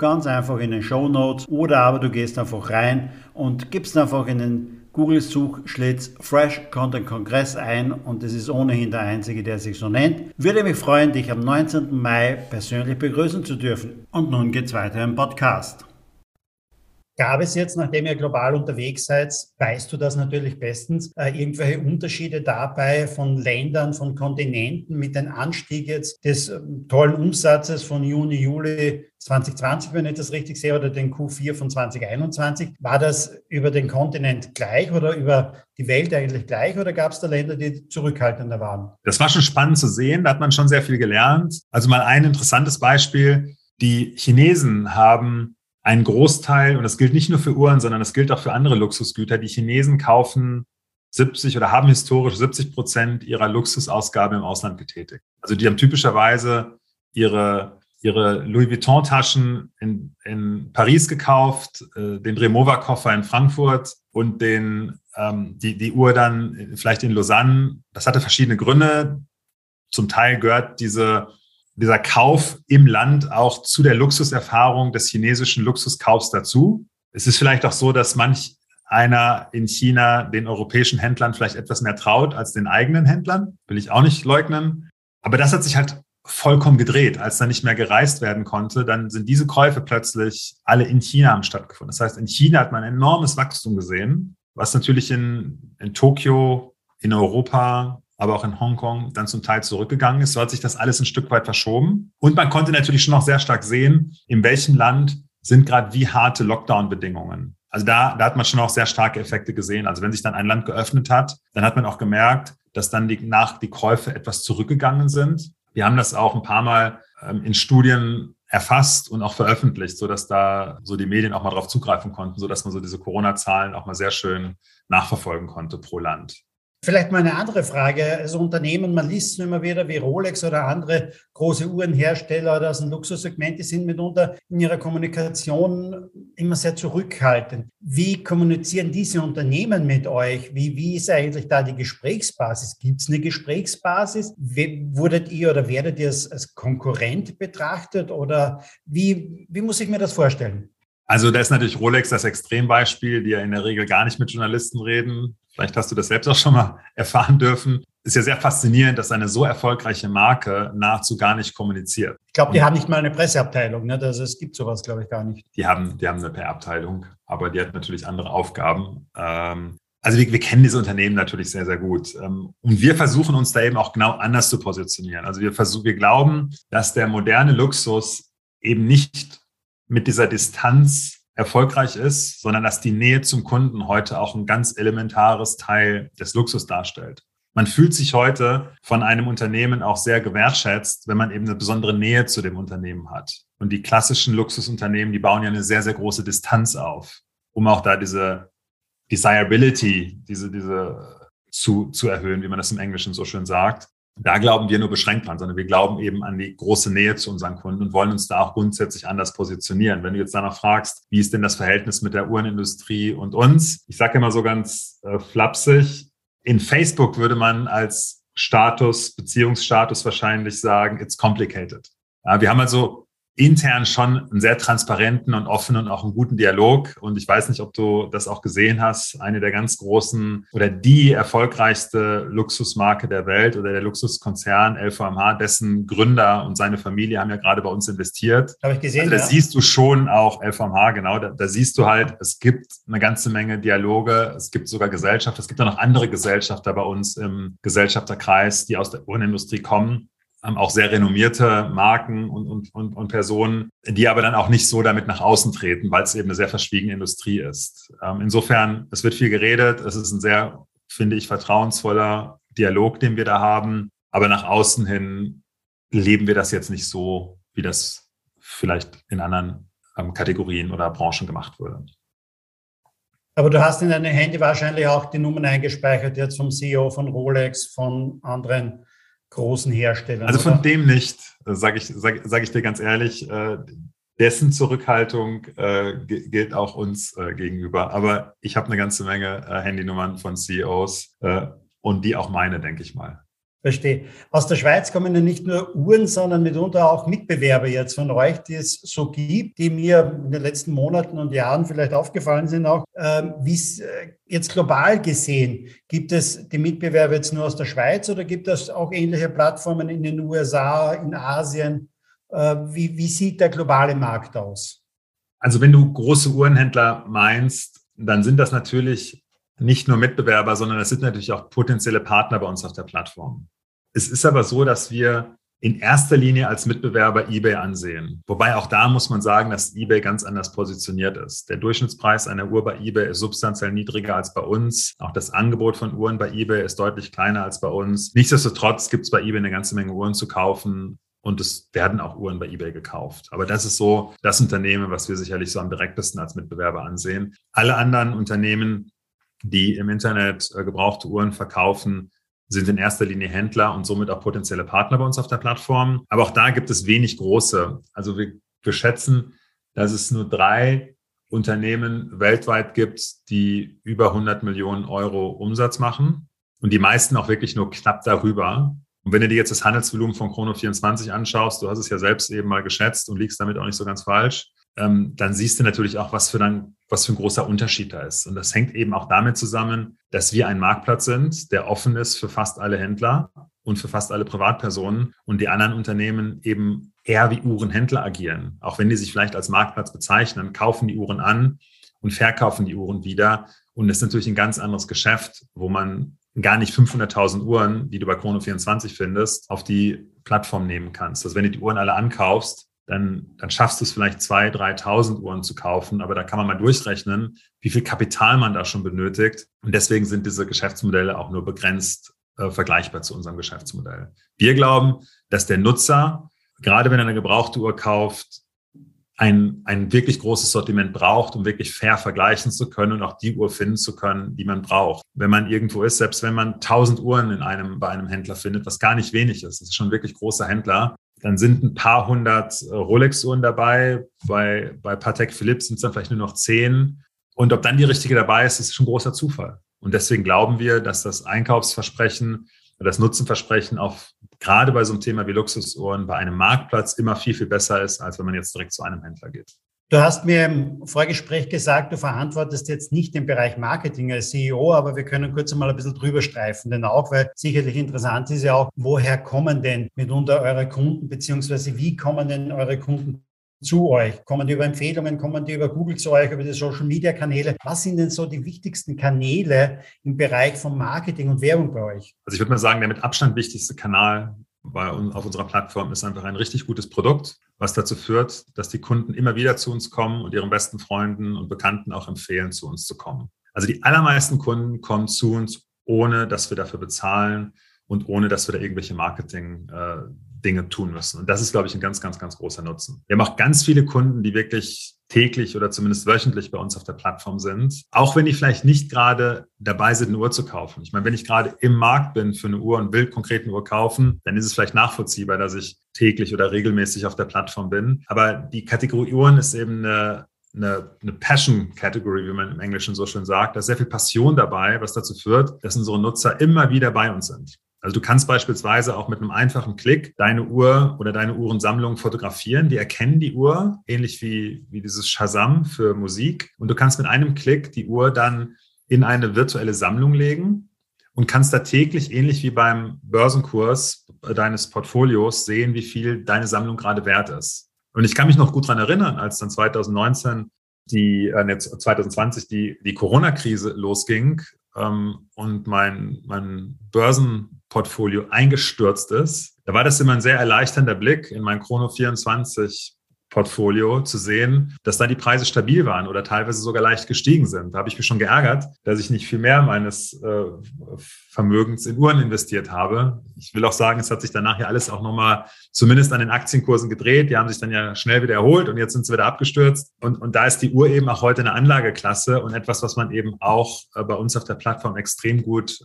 ganz einfach in den Show Notes oder aber du gehst einfach rein und gibst einfach in den Google-Suchschlitz Fresh Content Kongress ein und es ist ohnehin der einzige, der sich so nennt. Würde mich freuen, dich am 19. Mai persönlich begrüßen zu dürfen. Und nun geht's weiter im Podcast. Gab es jetzt, nachdem ihr global unterwegs seid, weißt du das natürlich bestens, äh, irgendwelche Unterschiede dabei von Ländern, von Kontinenten mit dem Anstieg jetzt des äh, tollen Umsatzes von Juni, Juli 2020, wenn ich das richtig sehe, oder den Q4 von 2021? War das über den Kontinent gleich oder über die Welt eigentlich gleich oder gab es da Länder, die zurückhaltender waren? Das war schon spannend zu sehen, da hat man schon sehr viel gelernt. Also mal ein interessantes Beispiel. Die Chinesen haben ein Großteil, und das gilt nicht nur für Uhren, sondern das gilt auch für andere Luxusgüter, die Chinesen kaufen 70 oder haben historisch 70 Prozent ihrer Luxusausgabe im Ausland getätigt. Also die haben typischerweise ihre, ihre Louis Vuitton-Taschen in, in Paris gekauft, äh, den Remova-Koffer in Frankfurt und den, ähm, die, die Uhr dann vielleicht in Lausanne. Das hatte verschiedene Gründe. Zum Teil gehört diese dieser Kauf im Land auch zu der Luxuserfahrung des chinesischen Luxuskaufs dazu. Es ist vielleicht auch so, dass manch einer in China den europäischen Händlern vielleicht etwas mehr traut als den eigenen Händlern. Will ich auch nicht leugnen. Aber das hat sich halt vollkommen gedreht. Als dann nicht mehr gereist werden konnte, dann sind diese Käufe plötzlich alle in China haben stattgefunden. Das heißt, in China hat man ein enormes Wachstum gesehen, was natürlich in, in Tokio, in Europa, aber auch in Hongkong dann zum Teil zurückgegangen ist. So hat sich das alles ein Stück weit verschoben. Und man konnte natürlich schon noch sehr stark sehen, in welchem Land sind gerade wie harte Lockdown-Bedingungen. Also da, da hat man schon auch sehr starke Effekte gesehen. Also wenn sich dann ein Land geöffnet hat, dann hat man auch gemerkt, dass dann die, nach die Käufe etwas zurückgegangen sind. Wir haben das auch ein paar Mal ähm, in Studien erfasst und auch veröffentlicht, so dass da so die Medien auch mal drauf zugreifen konnten, so dass man so diese Corona-Zahlen auch mal sehr schön nachverfolgen konnte pro Land. Vielleicht mal eine andere Frage. Also Unternehmen, man liest es immer wieder wie Rolex oder andere große Uhrenhersteller oder aus dem Luxussegment, die sind mitunter in ihrer Kommunikation immer sehr zurückhaltend. Wie kommunizieren diese Unternehmen mit euch? Wie, wie ist eigentlich da die Gesprächsbasis? Gibt es eine Gesprächsbasis? Wie, wurdet ihr oder werdet ihr als, als Konkurrent betrachtet oder wie, wie muss ich mir das vorstellen? Also da ist natürlich Rolex das Extrembeispiel, die ja in der Regel gar nicht mit Journalisten reden vielleicht hast du das selbst auch schon mal [LAUGHS] erfahren dürfen, ist ja sehr faszinierend, dass eine so erfolgreiche Marke nahezu gar nicht kommuniziert. Ich glaube, die haben nicht mal eine Presseabteilung. Ne? Also es gibt sowas, glaube ich, gar nicht. Die haben, die haben eine PR-Abteilung, aber die hat natürlich andere Aufgaben. Ähm, also wir, wir kennen diese Unternehmen natürlich sehr, sehr gut. Ähm, und wir versuchen uns da eben auch genau anders zu positionieren. Also wir versuchen, wir glauben, dass der moderne Luxus eben nicht mit dieser Distanz erfolgreich ist, sondern dass die Nähe zum Kunden heute auch ein ganz elementares Teil des Luxus darstellt. Man fühlt sich heute von einem Unternehmen auch sehr gewertschätzt, wenn man eben eine besondere Nähe zu dem Unternehmen hat. Und die klassischen Luxusunternehmen, die bauen ja eine sehr, sehr große Distanz auf, um auch da diese Desirability, diese, diese zu, zu erhöhen, wie man das im Englischen so schön sagt da glauben wir nur beschränkt dran, sondern wir glauben eben an die große Nähe zu unseren Kunden und wollen uns da auch grundsätzlich anders positionieren. Wenn du jetzt danach fragst, wie ist denn das Verhältnis mit der Uhrenindustrie und uns? Ich sage immer so ganz äh, flapsig, in Facebook würde man als Status, Beziehungsstatus wahrscheinlich sagen, it's complicated. Ja, wir haben also intern schon einen sehr transparenten und offenen und auch einen guten Dialog. Und ich weiß nicht, ob du das auch gesehen hast. Eine der ganz großen oder die erfolgreichste Luxusmarke der Welt oder der Luxuskonzern LVMH, dessen Gründer und seine Familie haben ja gerade bei uns investiert. Habe ich gesehen. Also da ja. siehst du schon auch LVMH, genau. Da, da siehst du halt, es gibt eine ganze Menge Dialoge. Es gibt sogar Gesellschaft. Es gibt auch noch andere Gesellschafter bei uns im Gesellschafterkreis, die aus der Uhrenindustrie kommen auch sehr renommierte Marken und, und, und, und Personen, die aber dann auch nicht so damit nach außen treten, weil es eben eine sehr verschwiegene Industrie ist. Ähm, insofern, es wird viel geredet, es ist ein sehr, finde ich, vertrauensvoller Dialog, den wir da haben, aber nach außen hin leben wir das jetzt nicht so, wie das vielleicht in anderen ähm, Kategorien oder Branchen gemacht würde. Aber du hast in deinem Handy wahrscheinlich auch die Nummern eingespeichert, jetzt vom CEO von Rolex, von anderen großen Herstellern. Also von oder? dem nicht, sage ich, sag, sag ich dir ganz ehrlich. Äh, dessen Zurückhaltung äh, gilt auch uns äh, gegenüber. Aber ich habe eine ganze Menge äh, Handynummern von CEOs äh, und die auch meine, denke ich mal. Verstehe. Aus der Schweiz kommen ja nicht nur Uhren, sondern mitunter auch Mitbewerber jetzt von euch, die es so gibt, die mir in den letzten Monaten und Jahren vielleicht aufgefallen sind auch. Ähm, Wie es äh, jetzt global gesehen, gibt es die Mitbewerber jetzt nur aus der Schweiz oder gibt es auch ähnliche Plattformen in den USA, in Asien? Äh, wie, wie sieht der globale Markt aus? Also wenn du große Uhrenhändler meinst, dann sind das natürlich nicht nur Mitbewerber, sondern es sind natürlich auch potenzielle Partner bei uns auf der Plattform. Es ist aber so, dass wir in erster Linie als Mitbewerber eBay ansehen. Wobei auch da muss man sagen, dass eBay ganz anders positioniert ist. Der Durchschnittspreis einer Uhr bei eBay ist substanziell niedriger als bei uns. Auch das Angebot von Uhren bei eBay ist deutlich kleiner als bei uns. Nichtsdestotrotz gibt es bei eBay eine ganze Menge Uhren zu kaufen. Und es werden auch Uhren bei eBay gekauft. Aber das ist so das Unternehmen, was wir sicherlich so am direktesten als Mitbewerber ansehen. Alle anderen Unternehmen die im Internet äh, gebrauchte Uhren verkaufen, sind in erster Linie Händler und somit auch potenzielle Partner bei uns auf der Plattform. Aber auch da gibt es wenig große. Also wir, wir schätzen, dass es nur drei Unternehmen weltweit gibt, die über 100 Millionen Euro Umsatz machen und die meisten auch wirklich nur knapp darüber. Und wenn du dir jetzt das Handelsvolumen von Chrono24 anschaust, du hast es ja selbst eben mal geschätzt und liegst damit auch nicht so ganz falsch, ähm, dann siehst du natürlich auch, was für, dann, was für ein großer Unterschied da ist. Und das hängt eben auch damit zusammen, dass wir ein Marktplatz sind, der offen ist für fast alle Händler. und für fast alle Privatpersonen und die anderen Unternehmen eben eher wie Uhrenhändler agieren. Auch wenn die sich vielleicht als Marktplatz bezeichnen, kaufen die Uhren an und verkaufen die Uhren wieder. Und das ist natürlich ein ganz anderes Geschäft, wo man gar nicht 500.000 Uhren, die du bei Chrono24 findest, auf die Plattform nehmen kannst. Also wenn du die Uhren alle ankaufst, dann, dann schaffst du es vielleicht 2.000, 3.000 Uhren zu kaufen. Aber da kann man mal durchrechnen, wie viel Kapital man da schon benötigt. Und deswegen sind diese Geschäftsmodelle auch nur begrenzt äh, vergleichbar zu unserem Geschäftsmodell. Wir glauben, dass der Nutzer, gerade wenn er eine gebrauchte Uhr kauft, ein, ein wirklich großes Sortiment braucht, um wirklich fair vergleichen zu können und auch die Uhr finden zu können, die man braucht. Wenn man irgendwo ist, selbst wenn man tausend Uhren in einem, bei einem Händler findet, was gar nicht wenig ist, das ist schon wirklich großer Händler, dann sind ein paar hundert äh, Rolex-Uhren dabei. Bei, bei Patek Philippe sind es dann vielleicht nur noch zehn. Und ob dann die richtige dabei ist, ist schon großer Zufall. Und deswegen glauben wir, dass das Einkaufsversprechen, das Nutzenversprechen auch gerade bei so einem Thema wie Luxusuhren bei einem Marktplatz immer viel, viel besser ist, als wenn man jetzt direkt zu einem Händler geht. Du hast mir im Vorgespräch gesagt, du verantwortest jetzt nicht den Bereich Marketing als CEO, aber wir können kurz einmal ein bisschen drüber streifen, denn auch, weil sicherlich interessant ist ja auch, woher kommen denn mitunter eure Kunden, beziehungsweise wie kommen denn eure Kunden zu euch? Kommen die über Empfehlungen, kommen die über Google zu euch, über die Social-Media-Kanäle? Was sind denn so die wichtigsten Kanäle im Bereich von Marketing und Werbung bei euch? Also ich würde mal sagen, der mit Abstand wichtigste Kanal bei auf unserer Plattform ist einfach ein richtig gutes Produkt, was dazu führt, dass die Kunden immer wieder zu uns kommen und ihren besten Freunden und Bekannten auch empfehlen, zu uns zu kommen. Also die allermeisten Kunden kommen zu uns, ohne dass wir dafür bezahlen und ohne dass wir da irgendwelche Marketing äh, Dinge tun müssen. Und das ist, glaube ich, ein ganz, ganz, ganz großer Nutzen. Wir haben auch ganz viele Kunden, die wirklich täglich oder zumindest wöchentlich bei uns auf der Plattform sind, auch wenn die vielleicht nicht gerade dabei sind, eine Uhr zu kaufen. Ich meine, wenn ich gerade im Markt bin für eine Uhr und will konkret eine Uhr kaufen, dann ist es vielleicht nachvollziehbar, dass ich täglich oder regelmäßig auf der Plattform bin. Aber die Kategorie Uhren ist eben eine eine, eine Passion Category, wie man im Englischen so schön sagt. Da ist sehr viel Passion dabei, was dazu führt, dass unsere Nutzer immer wieder bei uns sind. Also du kannst beispielsweise auch mit einem einfachen Klick deine Uhr oder deine Uhrensammlung fotografieren. Die erkennen die Uhr, ähnlich wie, wie dieses Shazam für Musik. Und du kannst mit einem Klick die Uhr dann in eine virtuelle Sammlung legen und kannst da täglich, ähnlich wie beim Börsenkurs deines Portfolios, sehen, wie viel deine Sammlung gerade wert ist. Und ich kann mich noch gut dran erinnern, als dann 2019 die, äh, 2020 die, die Corona-Krise losging ähm, und mein, mein Börsen Portfolio eingestürzt ist, da war das immer ein sehr erleichternder Blick in mein Chrono 24 Portfolio zu sehen, dass da die Preise stabil waren oder teilweise sogar leicht gestiegen sind. Da habe ich mich schon geärgert, dass ich nicht viel mehr meines äh, Vermögens in Uhren investiert habe. Ich will auch sagen, es hat sich danach ja alles auch nochmal zumindest an den Aktienkursen gedreht. Die haben sich dann ja schnell wieder erholt und jetzt sind sie wieder abgestürzt. Und, und da ist die Uhr eben auch heute eine Anlageklasse und etwas, was man eben auch äh, bei uns auf der Plattform extrem gut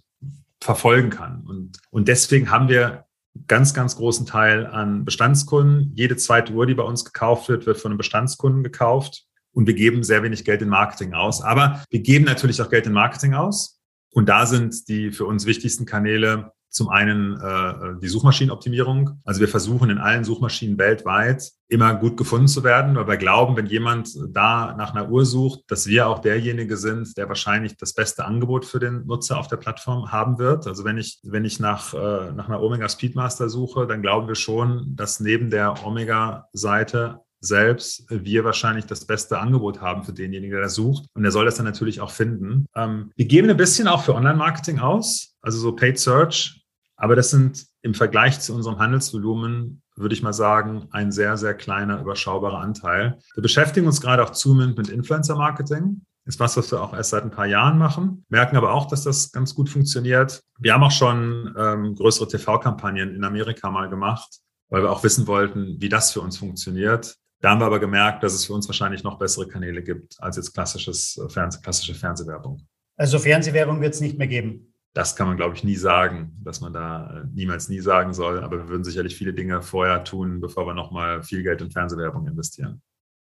verfolgen kann. Und, und deswegen haben wir ganz, ganz großen Teil an Bestandskunden. Jede zweite Uhr, die bei uns gekauft wird, wird von einem Bestandskunden gekauft. Und wir geben sehr wenig Geld in Marketing aus. Aber wir geben natürlich auch Geld in Marketing aus. Und da sind die für uns wichtigsten Kanäle zum einen äh, die Suchmaschinenoptimierung. Also wir versuchen in allen Suchmaschinen weltweit immer gut gefunden zu werden, weil wir glauben, wenn jemand da nach einer Uhr sucht, dass wir auch derjenige sind, der wahrscheinlich das beste Angebot für den Nutzer auf der Plattform haben wird. Also wenn ich, wenn ich nach, äh, nach einer Omega Speedmaster suche, dann glauben wir schon, dass neben der Omega-Seite selbst wir wahrscheinlich das beste Angebot haben für denjenigen, der das sucht. Und der soll das dann natürlich auch finden. Ähm, wir geben ein bisschen auch für Online-Marketing aus, also so Paid Search aber das sind im Vergleich zu unserem Handelsvolumen, würde ich mal sagen, ein sehr, sehr kleiner, überschaubarer Anteil. Wir beschäftigen uns gerade auch zunehmend mit Influencer-Marketing. Ist was, was wir auch erst seit ein paar Jahren machen, merken aber auch, dass das ganz gut funktioniert. Wir haben auch schon ähm, größere TV-Kampagnen in Amerika mal gemacht, weil wir auch wissen wollten, wie das für uns funktioniert. Da haben wir aber gemerkt, dass es für uns wahrscheinlich noch bessere Kanäle gibt als jetzt klassisches äh, Fernseh, klassische Fernsehwerbung. Also Fernsehwerbung wird es nicht mehr geben das kann man, glaube ich, nie sagen, dass man da äh, niemals nie sagen soll. Aber wir würden sicherlich viele Dinge vorher tun, bevor wir nochmal viel Geld in Fernsehwerbung investieren.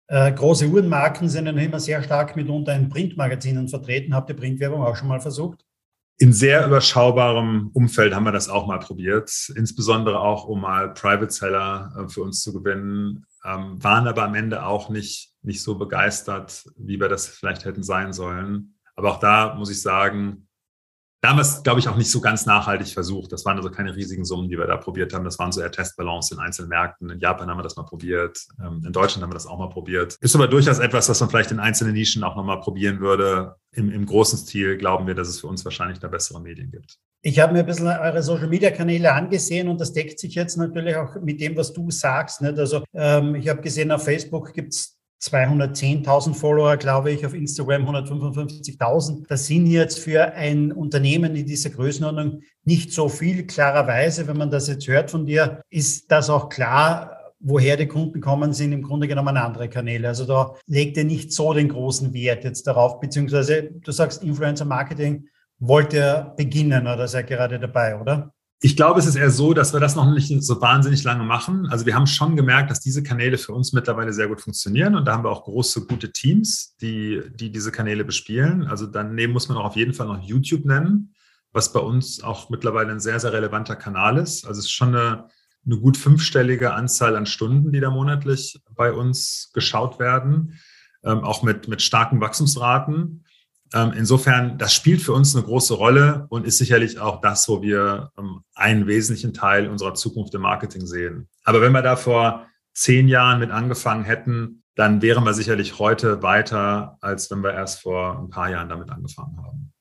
Äh, große Uhrenmarken sind dann immer sehr stark mitunter in Printmagazinen vertreten. Habt ihr Printwerbung auch schon mal versucht? In sehr überschaubarem Umfeld haben wir das auch mal probiert, insbesondere auch, um mal Private Seller äh, für uns zu gewinnen, ähm, waren aber am Ende auch nicht, nicht so begeistert, wie wir das vielleicht hätten sein sollen. Aber auch da muss ich sagen, Da haben wir es, glaube ich, auch nicht so ganz nachhaltig versucht. Das waren also keine riesigen Summen, die wir da probiert haben. Das waren so eher Testbalance in einzelnen Märkten. In Japan haben wir das mal probiert. Ähm, in Deutschland haben wir das auch mal probiert. Ist aber durchaus etwas, was man vielleicht in einzelnen Nischen auch nochmal probieren würde. Im, Im großen Stil glauben wir, dass es für uns wahrscheinlich da bessere Medien gibt. Ich habe mir ein bisschen eure Social-Media-Kanäle angesehen und das deckt sich jetzt natürlich auch mit dem, was du sagst. Nicht? Also ähm, ich habe gesehen, auf Facebook gibt es 210.000 Follower, glaube ich, auf Instagram 155.000. Das sind jetzt für ein Unternehmen in dieser Größenordnung nicht so viel. Klarerweise, wenn man das jetzt hört von dir, ist das auch klar, woher die Kunden kommen, sind im Grunde genommen andere Kanäle. Also da legt ihr nicht so den großen Wert jetzt darauf, beziehungsweise du sagst Influencer Marketing, wollt ihr beginnen oder seid gerade dabei, oder? Ich glaube, es ist eher so, dass wir das noch nicht so wahnsinnig lange machen. Also wir haben schon gemerkt, dass diese Kanäle für uns mittlerweile sehr gut funktionieren und da haben wir auch große, gute Teams, die, die diese Kanäle bespielen. Also daneben muss man auch auf jeden Fall noch YouTube nennen, was bei uns auch mittlerweile ein sehr, sehr relevanter Kanal ist. Also es ist schon eine, eine gut fünfstellige Anzahl an Stunden, die da monatlich bei uns geschaut werden, ähm, auch mit, mit starken Wachstumsraten. Ähm, insofern, das spielt für uns eine große Rolle und ist sicherlich auch das, wo wir ähm, einen wesentlichen Teil unserer Zukunft im Marketing sehen. Aber wenn wir da vor zehn Jahren mit angefangen hätten, dann wären wir sicherlich heute weiter, als wenn wir erst vor ein paar Jahren damit angefangen haben.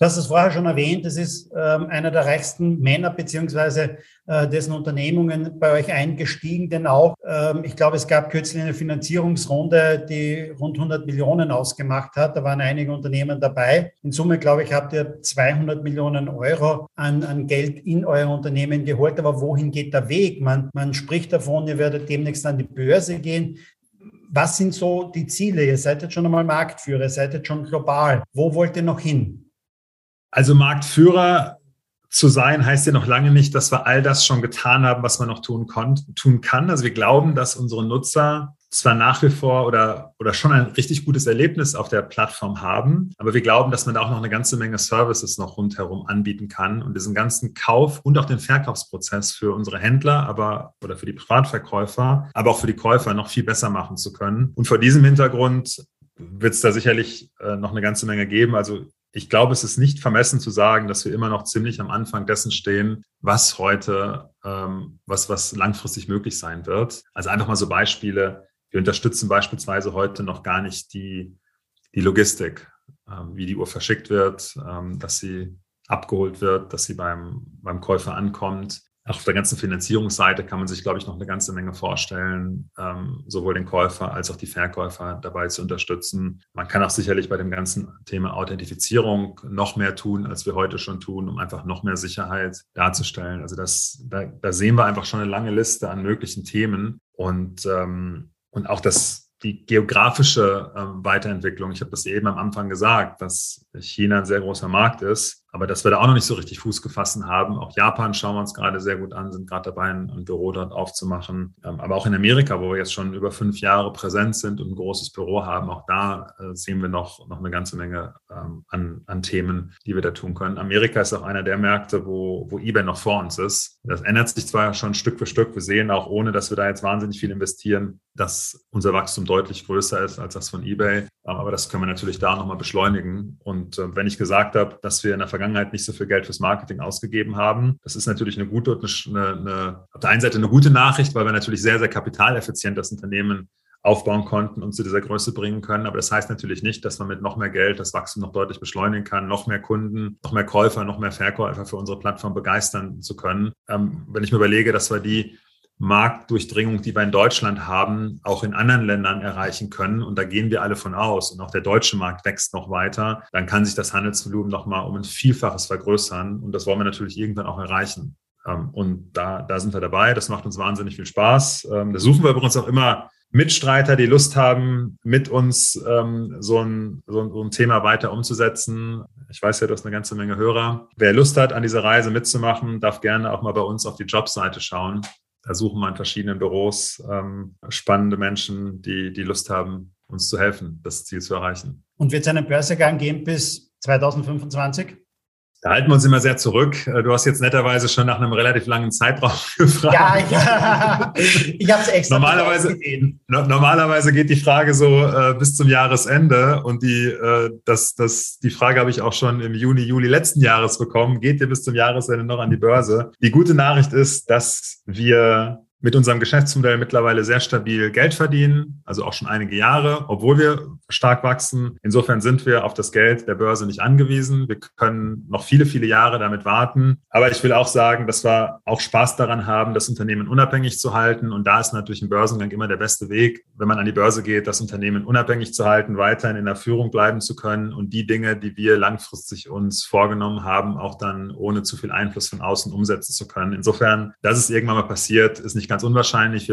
Du hast es vorher schon erwähnt, das ist ähm, einer der reichsten Männer beziehungsweise äh, dessen Unternehmungen bei euch eingestiegen, denn auch, ähm, ich glaube, es gab kürzlich eine Finanzierungsrunde, die rund 100 Millionen ausgemacht hat. Da waren einige Unternehmen dabei. In Summe, glaube ich, habt ihr 200 Millionen Euro an, an Geld in euer Unternehmen geholt. Aber wohin geht der Weg? Man, man spricht davon, ihr werdet demnächst an die Börse gehen was sind so die Ziele? Ihr seid jetzt schon einmal Marktführer, ihr seid jetzt schon global. Wo wollt ihr noch hin? Also Marktführer zu sein heißt ja noch lange nicht, dass wir all das schon getan haben, was man noch tun, tun kann. Also wir glauben, dass unsere Nutzer zwar nach wie vor oder, oder schon ein richtig gutes Erlebnis auf der Plattform haben, aber wir glauben, dass man da auch noch eine ganze Menge Services noch rundherum anbieten kann und diesen ganzen Kauf und auch den Verkaufsprozess für unsere Händler, aber oder für die Privatverkäufer, aber auch für die Käufer noch viel besser machen zu können. Und vor diesem Hintergrund wird es da sicherlich äh, noch eine ganze Menge geben. Also ich glaube, es ist nicht vermessen zu sagen, dass wir immer noch ziemlich am Anfang dessen stehen, was heute, ähm, was, was langfristig möglich sein wird. Also einfach mal so Beispiele. Wir unterstützen beispielsweise heute noch gar nicht die, die Logistik, ähm, wie die Uhr verschickt wird, ähm, dass sie abgeholt wird, dass sie beim, beim Käufer ankommt, auf der ganzen Finanzierungsseite kann man sich, glaube ich, noch eine ganze Menge vorstellen, ähm, sowohl den Käufer als auch die Verkäufer dabei zu unterstützen. Man kann auch sicherlich bei dem ganzen Thema Authentifizierung noch mehr tun, als wir heute schon tun, um einfach noch mehr Sicherheit darzustellen. Also das, da, da sehen wir einfach schon eine lange Liste an möglichen Themen und, ähm, und auch das die geografische ähm, Weiterentwicklung. Ich habe das eben am Anfang gesagt, dass China ein sehr großer Markt ist, aber dass wir da auch noch nicht so richtig Fuß gefasst haben. Auch Japan schauen wir uns gerade sehr gut an, sind gerade dabei, ein, Büro dort aufzumachen. Ähm, aber auch in Amerika, wo wir jetzt schon über fünf Jahre präsent sind und ein großes Büro haben, auch da äh, sehen wir noch, noch eine ganze Menge ähm, an, an Themen, die wir da tun können. Amerika ist auch einer der Märkte, wo, wo eBay noch vor uns ist. Das ändert sich zwar schon Stück für Stück. Wir sehen auch, ohne dass wir da jetzt wahnsinnig viel investieren, dass unser Wachstum deutlich größer ist als das von eBay. Aber das können wir natürlich da nochmal beschleunigen. Und äh, wenn ich gesagt habe, dass wir in der Vergangenheit nicht so viel Geld fürs Marketing ausgegeben haben, das ist natürlich eine gute eine, eine, auf der einen Seite eine gute Nachricht, weil wir natürlich sehr, sehr kapitaleffizient das Unternehmen aufbauen konnten und zu dieser Größe bringen können. Aber das heißt natürlich nicht, dass man mit noch mehr Geld das Wachstum noch deutlich beschleunigen kann, noch mehr Kunden, noch mehr Käufer, noch mehr Verkäufer für unsere Plattform begeistern zu können. Ähm, wenn ich mir überlege, dass wir die Marktdurchdringung, die wir in Deutschland haben, auch in anderen Ländern erreichen können. Und da gehen wir alle von aus. Und auch der deutsche Markt wächst noch weiter. Dann kann sich das Handelsvolumen nochmal um ein Vielfaches vergrößern. Und das wollen wir natürlich irgendwann auch erreichen. Ähm, und da, da sind wir dabei. Das macht uns wahnsinnig viel Spaß. Ähm, da suchen wir übrigens auch immer Mitstreiter, die Lust haben, mit uns ähm, so, ein, so, ein, so ein Thema weiter umzusetzen. Ich weiß ja, du hast eine ganze Menge Hörer. Wer Lust hat, an dieser Reise mitzumachen, darf gerne auch mal bei uns auf die Jobseite schauen. Suchen wir in verschiedenen Büros ähm, spannende Menschen, die, die Lust haben, uns zu helfen, das Ziel zu erreichen. Und wird es einen Börsegang geben bis 2025? Da halten wir uns immer sehr zurück. Äh, du hast jetzt netterweise schon nach einem relativ langen Zeitraum [LAUGHS] gefragt. Ja, ja. [LAUGHS] ich habe es extra normalerweise, no, normalerweise geht die Frage so äh, bis zum Jahresende und die, äh, das, das, die Frage habe ich auch schon im Juni, Juli letzten Jahres bekommen. Geht ihr bis zum Jahresende noch an die Börse? Die gute Nachricht ist, dass wir mit unserem Geschäftsmodell mittlerweile sehr stabil Geld verdienen, also auch schon einige Jahre, obwohl wir stark wachsen. Insofern sind wir auf das Geld der Börse nicht angewiesen. Wir können noch viele, viele Jahre damit warten. Aber ich will auch sagen, dass wir auch Spaß daran haben, das Unternehmen unabhängig zu halten. Und da ist natürlich ein Börsengang immer der beste Weg, wenn man an die Börse geht, das Unternehmen unabhängig zu halten, weiterhin in der Führung bleiben zu können und die Dinge, die wir langfristig uns vorgenommen haben, auch dann ohne zu viel Einfluss von außen umsetzen zu können. Insofern, dass es irgendwann mal passiert, ist nicht nicht ganz unwahrscheinlich.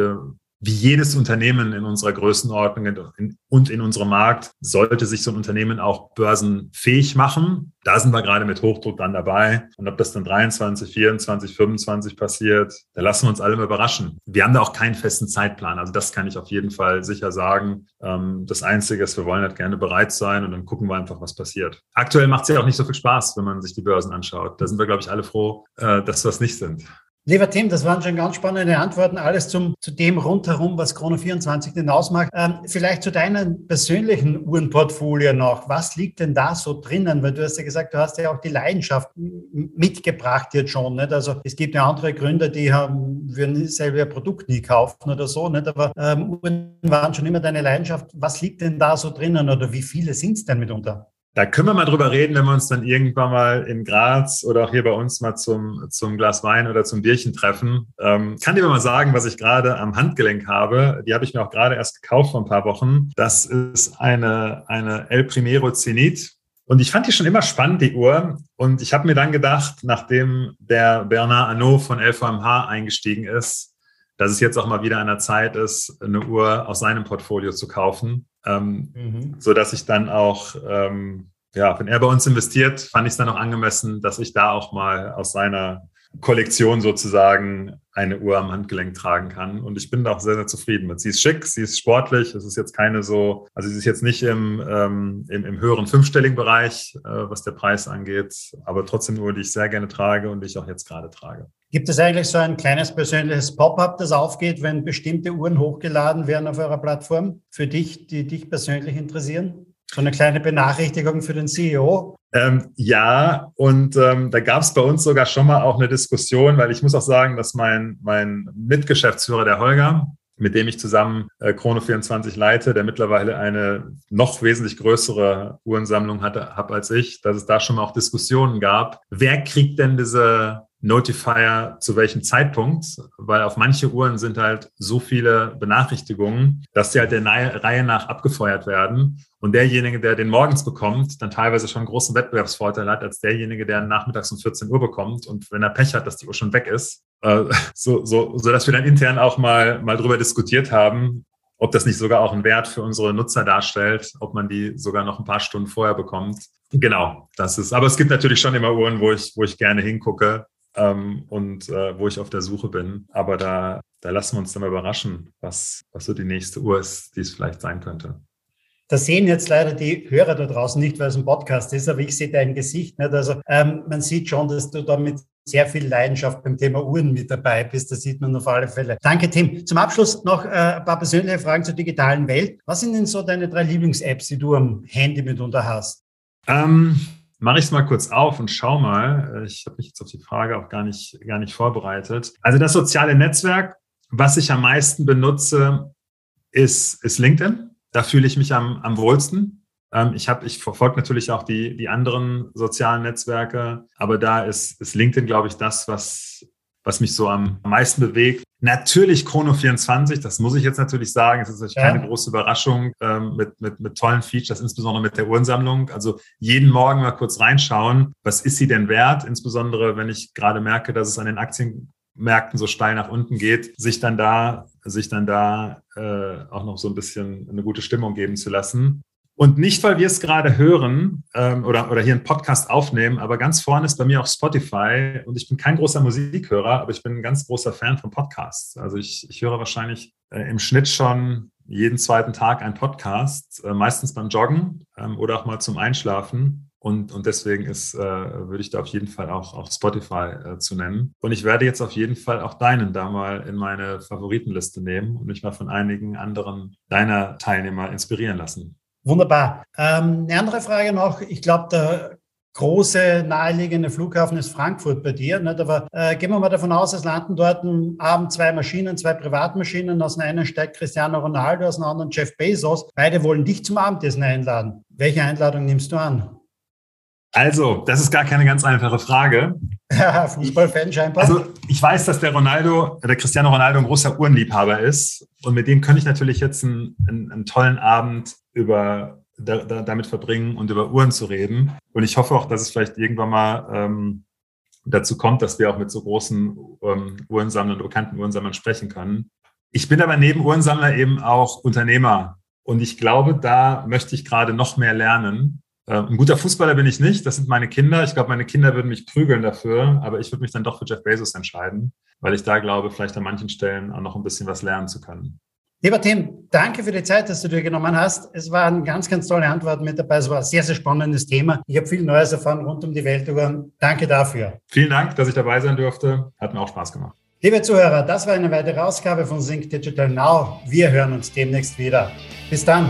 Wie jedes Unternehmen in unserer Größenordnung und in unserem Markt sollte sich so ein Unternehmen auch börsenfähig machen. Da sind wir gerade mit Hochdruck dann dabei. Und ob das dann 23, 24, 25 passiert, da lassen wir uns alle überraschen. Wir haben da auch keinen festen Zeitplan. Also das kann ich auf jeden Fall sicher sagen. Ähm, das Einzige ist, wir wollen halt gerne bereit sein und dann gucken wir einfach, was passiert. Aktuell macht es ja auch nicht so viel Spaß, wenn man sich die Börsen anschaut. Da sind wir, glaube ich, alle froh, äh, dass wir es nicht sind. Lieber Tim, das waren schon ganz spannende Antworten. Alles zum, zu dem rundherum, was Chrono 24 denn ausmacht. Ähm, vielleicht zu deinem persönlichen Uhrenportfolio noch. Was liegt denn da so drinnen? Weil du hast ja gesagt, du hast ja auch die Leidenschaft mitgebracht jetzt schon. Nicht? Also es gibt ja andere Gründer, die haben, würden selber ihr Produkt nie kaufen oder so. Nicht? Aber ähm, Uhren waren schon immer deine Leidenschaft. Was liegt denn da so drinnen oder wie viele sind es denn mitunter? Da können wir mal drüber reden, wenn wir uns dann irgendwann mal in Graz oder auch hier bei uns mal zum, zum Glas Wein oder zum Bierchen treffen. Ähm, kann dir mal sagen, was ich gerade am Handgelenk habe. Die habe ich mir auch gerade erst gekauft vor ein paar Wochen. Das ist eine, eine El Primero Zenit. Und ich fand die schon immer spannend, die Uhr. Und ich habe mir dann gedacht, nachdem der Bernard Arnault von LVMH eingestiegen ist, dass es jetzt auch mal wieder an der Zeit ist, eine Uhr aus seinem Portfolio zu kaufen ähm, mhm. so dass ich dann auch, ähm, ja, wenn er bei uns investiert, fand ich es dann auch angemessen, dass ich da auch mal aus seiner Kollektion sozusagen eine Uhr am Handgelenk tragen kann. Und ich bin da auch sehr, sehr zufrieden mit. Sie ist schick, sie ist sportlich. Es ist jetzt keine so, also sie ist jetzt nicht im, ähm, im, im, höheren fünfstelligen Bereich, äh, was der Preis angeht, aber trotzdem eine Uhr, die ich sehr gerne trage und die ich auch jetzt gerade trage. Gibt es eigentlich so ein kleines persönliches Pop-up, das aufgeht, wenn bestimmte Uhren hochgeladen werden auf eurer Plattform für dich, die dich persönlich interessieren? So eine kleine Benachrichtigung für den CEO? Ähm, ja, und ähm, da gab es bei uns sogar schon mal auch eine Diskussion, weil ich muss auch sagen, dass mein, mein Mitgeschäftsführer, der Holger, mit dem ich zusammen äh, Chrono 24 leite, der mittlerweile eine noch wesentlich größere Uhrensammlung hatte, hab als ich, dass es da schon mal auch Diskussionen gab. Wer kriegt denn diese Notifier zu welchem Zeitpunkt, weil auf manche Uhren sind halt so viele Benachrichtigungen, dass die halt der Reihe nach abgefeuert werden. Und derjenige, der den morgens bekommt, dann teilweise schon einen großen Wettbewerbsvorteil hat, als derjenige, der nachmittags um 14 Uhr bekommt. Und wenn er Pech hat, dass die Uhr schon weg ist, äh, [LAUGHS] so, so, so dass wir dann intern auch mal, mal drüber diskutiert haben, ob das nicht sogar auch einen Wert für unsere Nutzer darstellt, ob man die sogar noch ein paar Stunden vorher bekommt. Genau, das ist. Aber es gibt natürlich schon immer Uhren, wo ich, wo ich gerne hingucke ähm, und äh, wo ich auf der Suche bin. Aber da, da lassen wir uns dann mal überraschen, was, was so die nächste Uhr ist, die es vielleicht sein könnte. Das sehen jetzt leider die Hörer da draußen nicht, weil es ein Podcast ist, aber ich sehe dein Gesicht nicht. Also ähm, man sieht schon, dass du da mit sehr viel Leidenschaft beim Thema Uhren mit dabei bist. Das sieht man auf alle Fälle. Danke, Tim. Zum Abschluss noch äh, ein paar persönliche Fragen zur digitalen Welt. Was sind denn so deine drei Lieblings-Apps, die du am Handy mitunter hast? Ähm, mache ich es mal kurz auf und schau mal. Äh, ich habe mich jetzt auf die Frage auch gar nicht, gar nicht vorbereitet. Also das soziale Netzwerk, was ich am meisten benutze, ist, ist LinkedIn. Da fühle ich mich am, am wohlsten. Ähm, ich, ich verfolge natürlich auch die, die anderen sozialen Netzwerke, aber da ist, ist LinkedIn, glaube ich, das, was, was mich so am meisten bewegt. Natürlich Chrono 24, das muss ich jetzt natürlich sagen. Es ist natürlich keine ja. große Überraschung ähm, mit, mit, mit tollen Features, insbesondere mit der Uhrensammlung. Also jeden Morgen mal kurz reinschauen, was ist sie denn wert? Insbesondere, wenn ich gerade merke, dass es an den Aktienmärkten so steil nach unten geht, sich dann da, sich dann da äh, auch noch so ein bisschen eine gute Stimmung geben zu lassen. Und nicht, weil wir es gerade hören ähm, oder, oder hier einen Podcast aufnehmen, aber ganz vorne ist bei mir auch Spotify. Und ich bin kein großer Musikhörer, aber ich bin ein ganz großer Fan von Podcasts. Also ich, ich höre wahrscheinlich äh, im Schnitt schon jeden zweiten Tag einen Podcast, äh, meistens beim Joggen ähm, oder auch mal zum Einschlafen. Und, und deswegen ist, äh, würde ich da auf jeden Fall auch, auch Spotify äh, zu nennen. Und ich werde jetzt auf jeden Fall auch deinen da mal in meine Favoritenliste nehmen und mich mal von einigen anderen deiner Teilnehmer inspirieren lassen. Wunderbar. Ähm, eine andere Frage noch. Ich glaube, der große naheliegende Flughafen ist Frankfurt bei dir. Nicht? Aber äh, gehen wir mal davon aus, es landen dort am Abend zwei Maschinen, zwei Privatmaschinen. Aus dem einen steigt Cristiano Ronaldo, aus dem anderen Jeff Bezos. Beide wollen dich zum Abendessen einladen. Welche Einladung nimmst du an? Also, das ist gar keine ganz einfache Frage. Fußballfan scheinbar. Also, ich weiß, dass der Ronaldo, der Cristiano Ronaldo ein großer Uhrenliebhaber ist. Und mit dem könnte ich natürlich jetzt einen, einen, einen tollen Abend über, da, da, damit verbringen und über Uhren zu reden. Und ich hoffe auch, dass es vielleicht irgendwann mal ähm, dazu kommt, dass wir auch mit so großen ähm, Uhrensammlern, bekannten Uhrensammlern sprechen können. Ich bin aber neben Uhrensammler eben auch Unternehmer. Und ich glaube, da möchte ich gerade noch mehr lernen ein guter Fußballer bin ich nicht, das sind meine Kinder. Ich glaube, meine Kinder würden mich prügeln dafür, aber ich würde mich dann doch für Jeff Bezos entscheiden, weil ich da glaube, vielleicht an manchen Stellen auch noch ein bisschen was lernen zu können. Lieber Tim, danke für die Zeit, dass du dir genommen hast. Es waren ganz, ganz tolle Antworten mit dabei. Es war ein sehr, sehr spannendes Thema. Ich habe viel Neues erfahren rund um die Weltuhr. Danke dafür. Vielen Dank, dass ich dabei sein durfte. Hat mir auch Spaß gemacht. Liebe Zuhörer, das war eine weitere Ausgabe von Sync Digital Now. Wir hören uns demnächst wieder. Bis dann.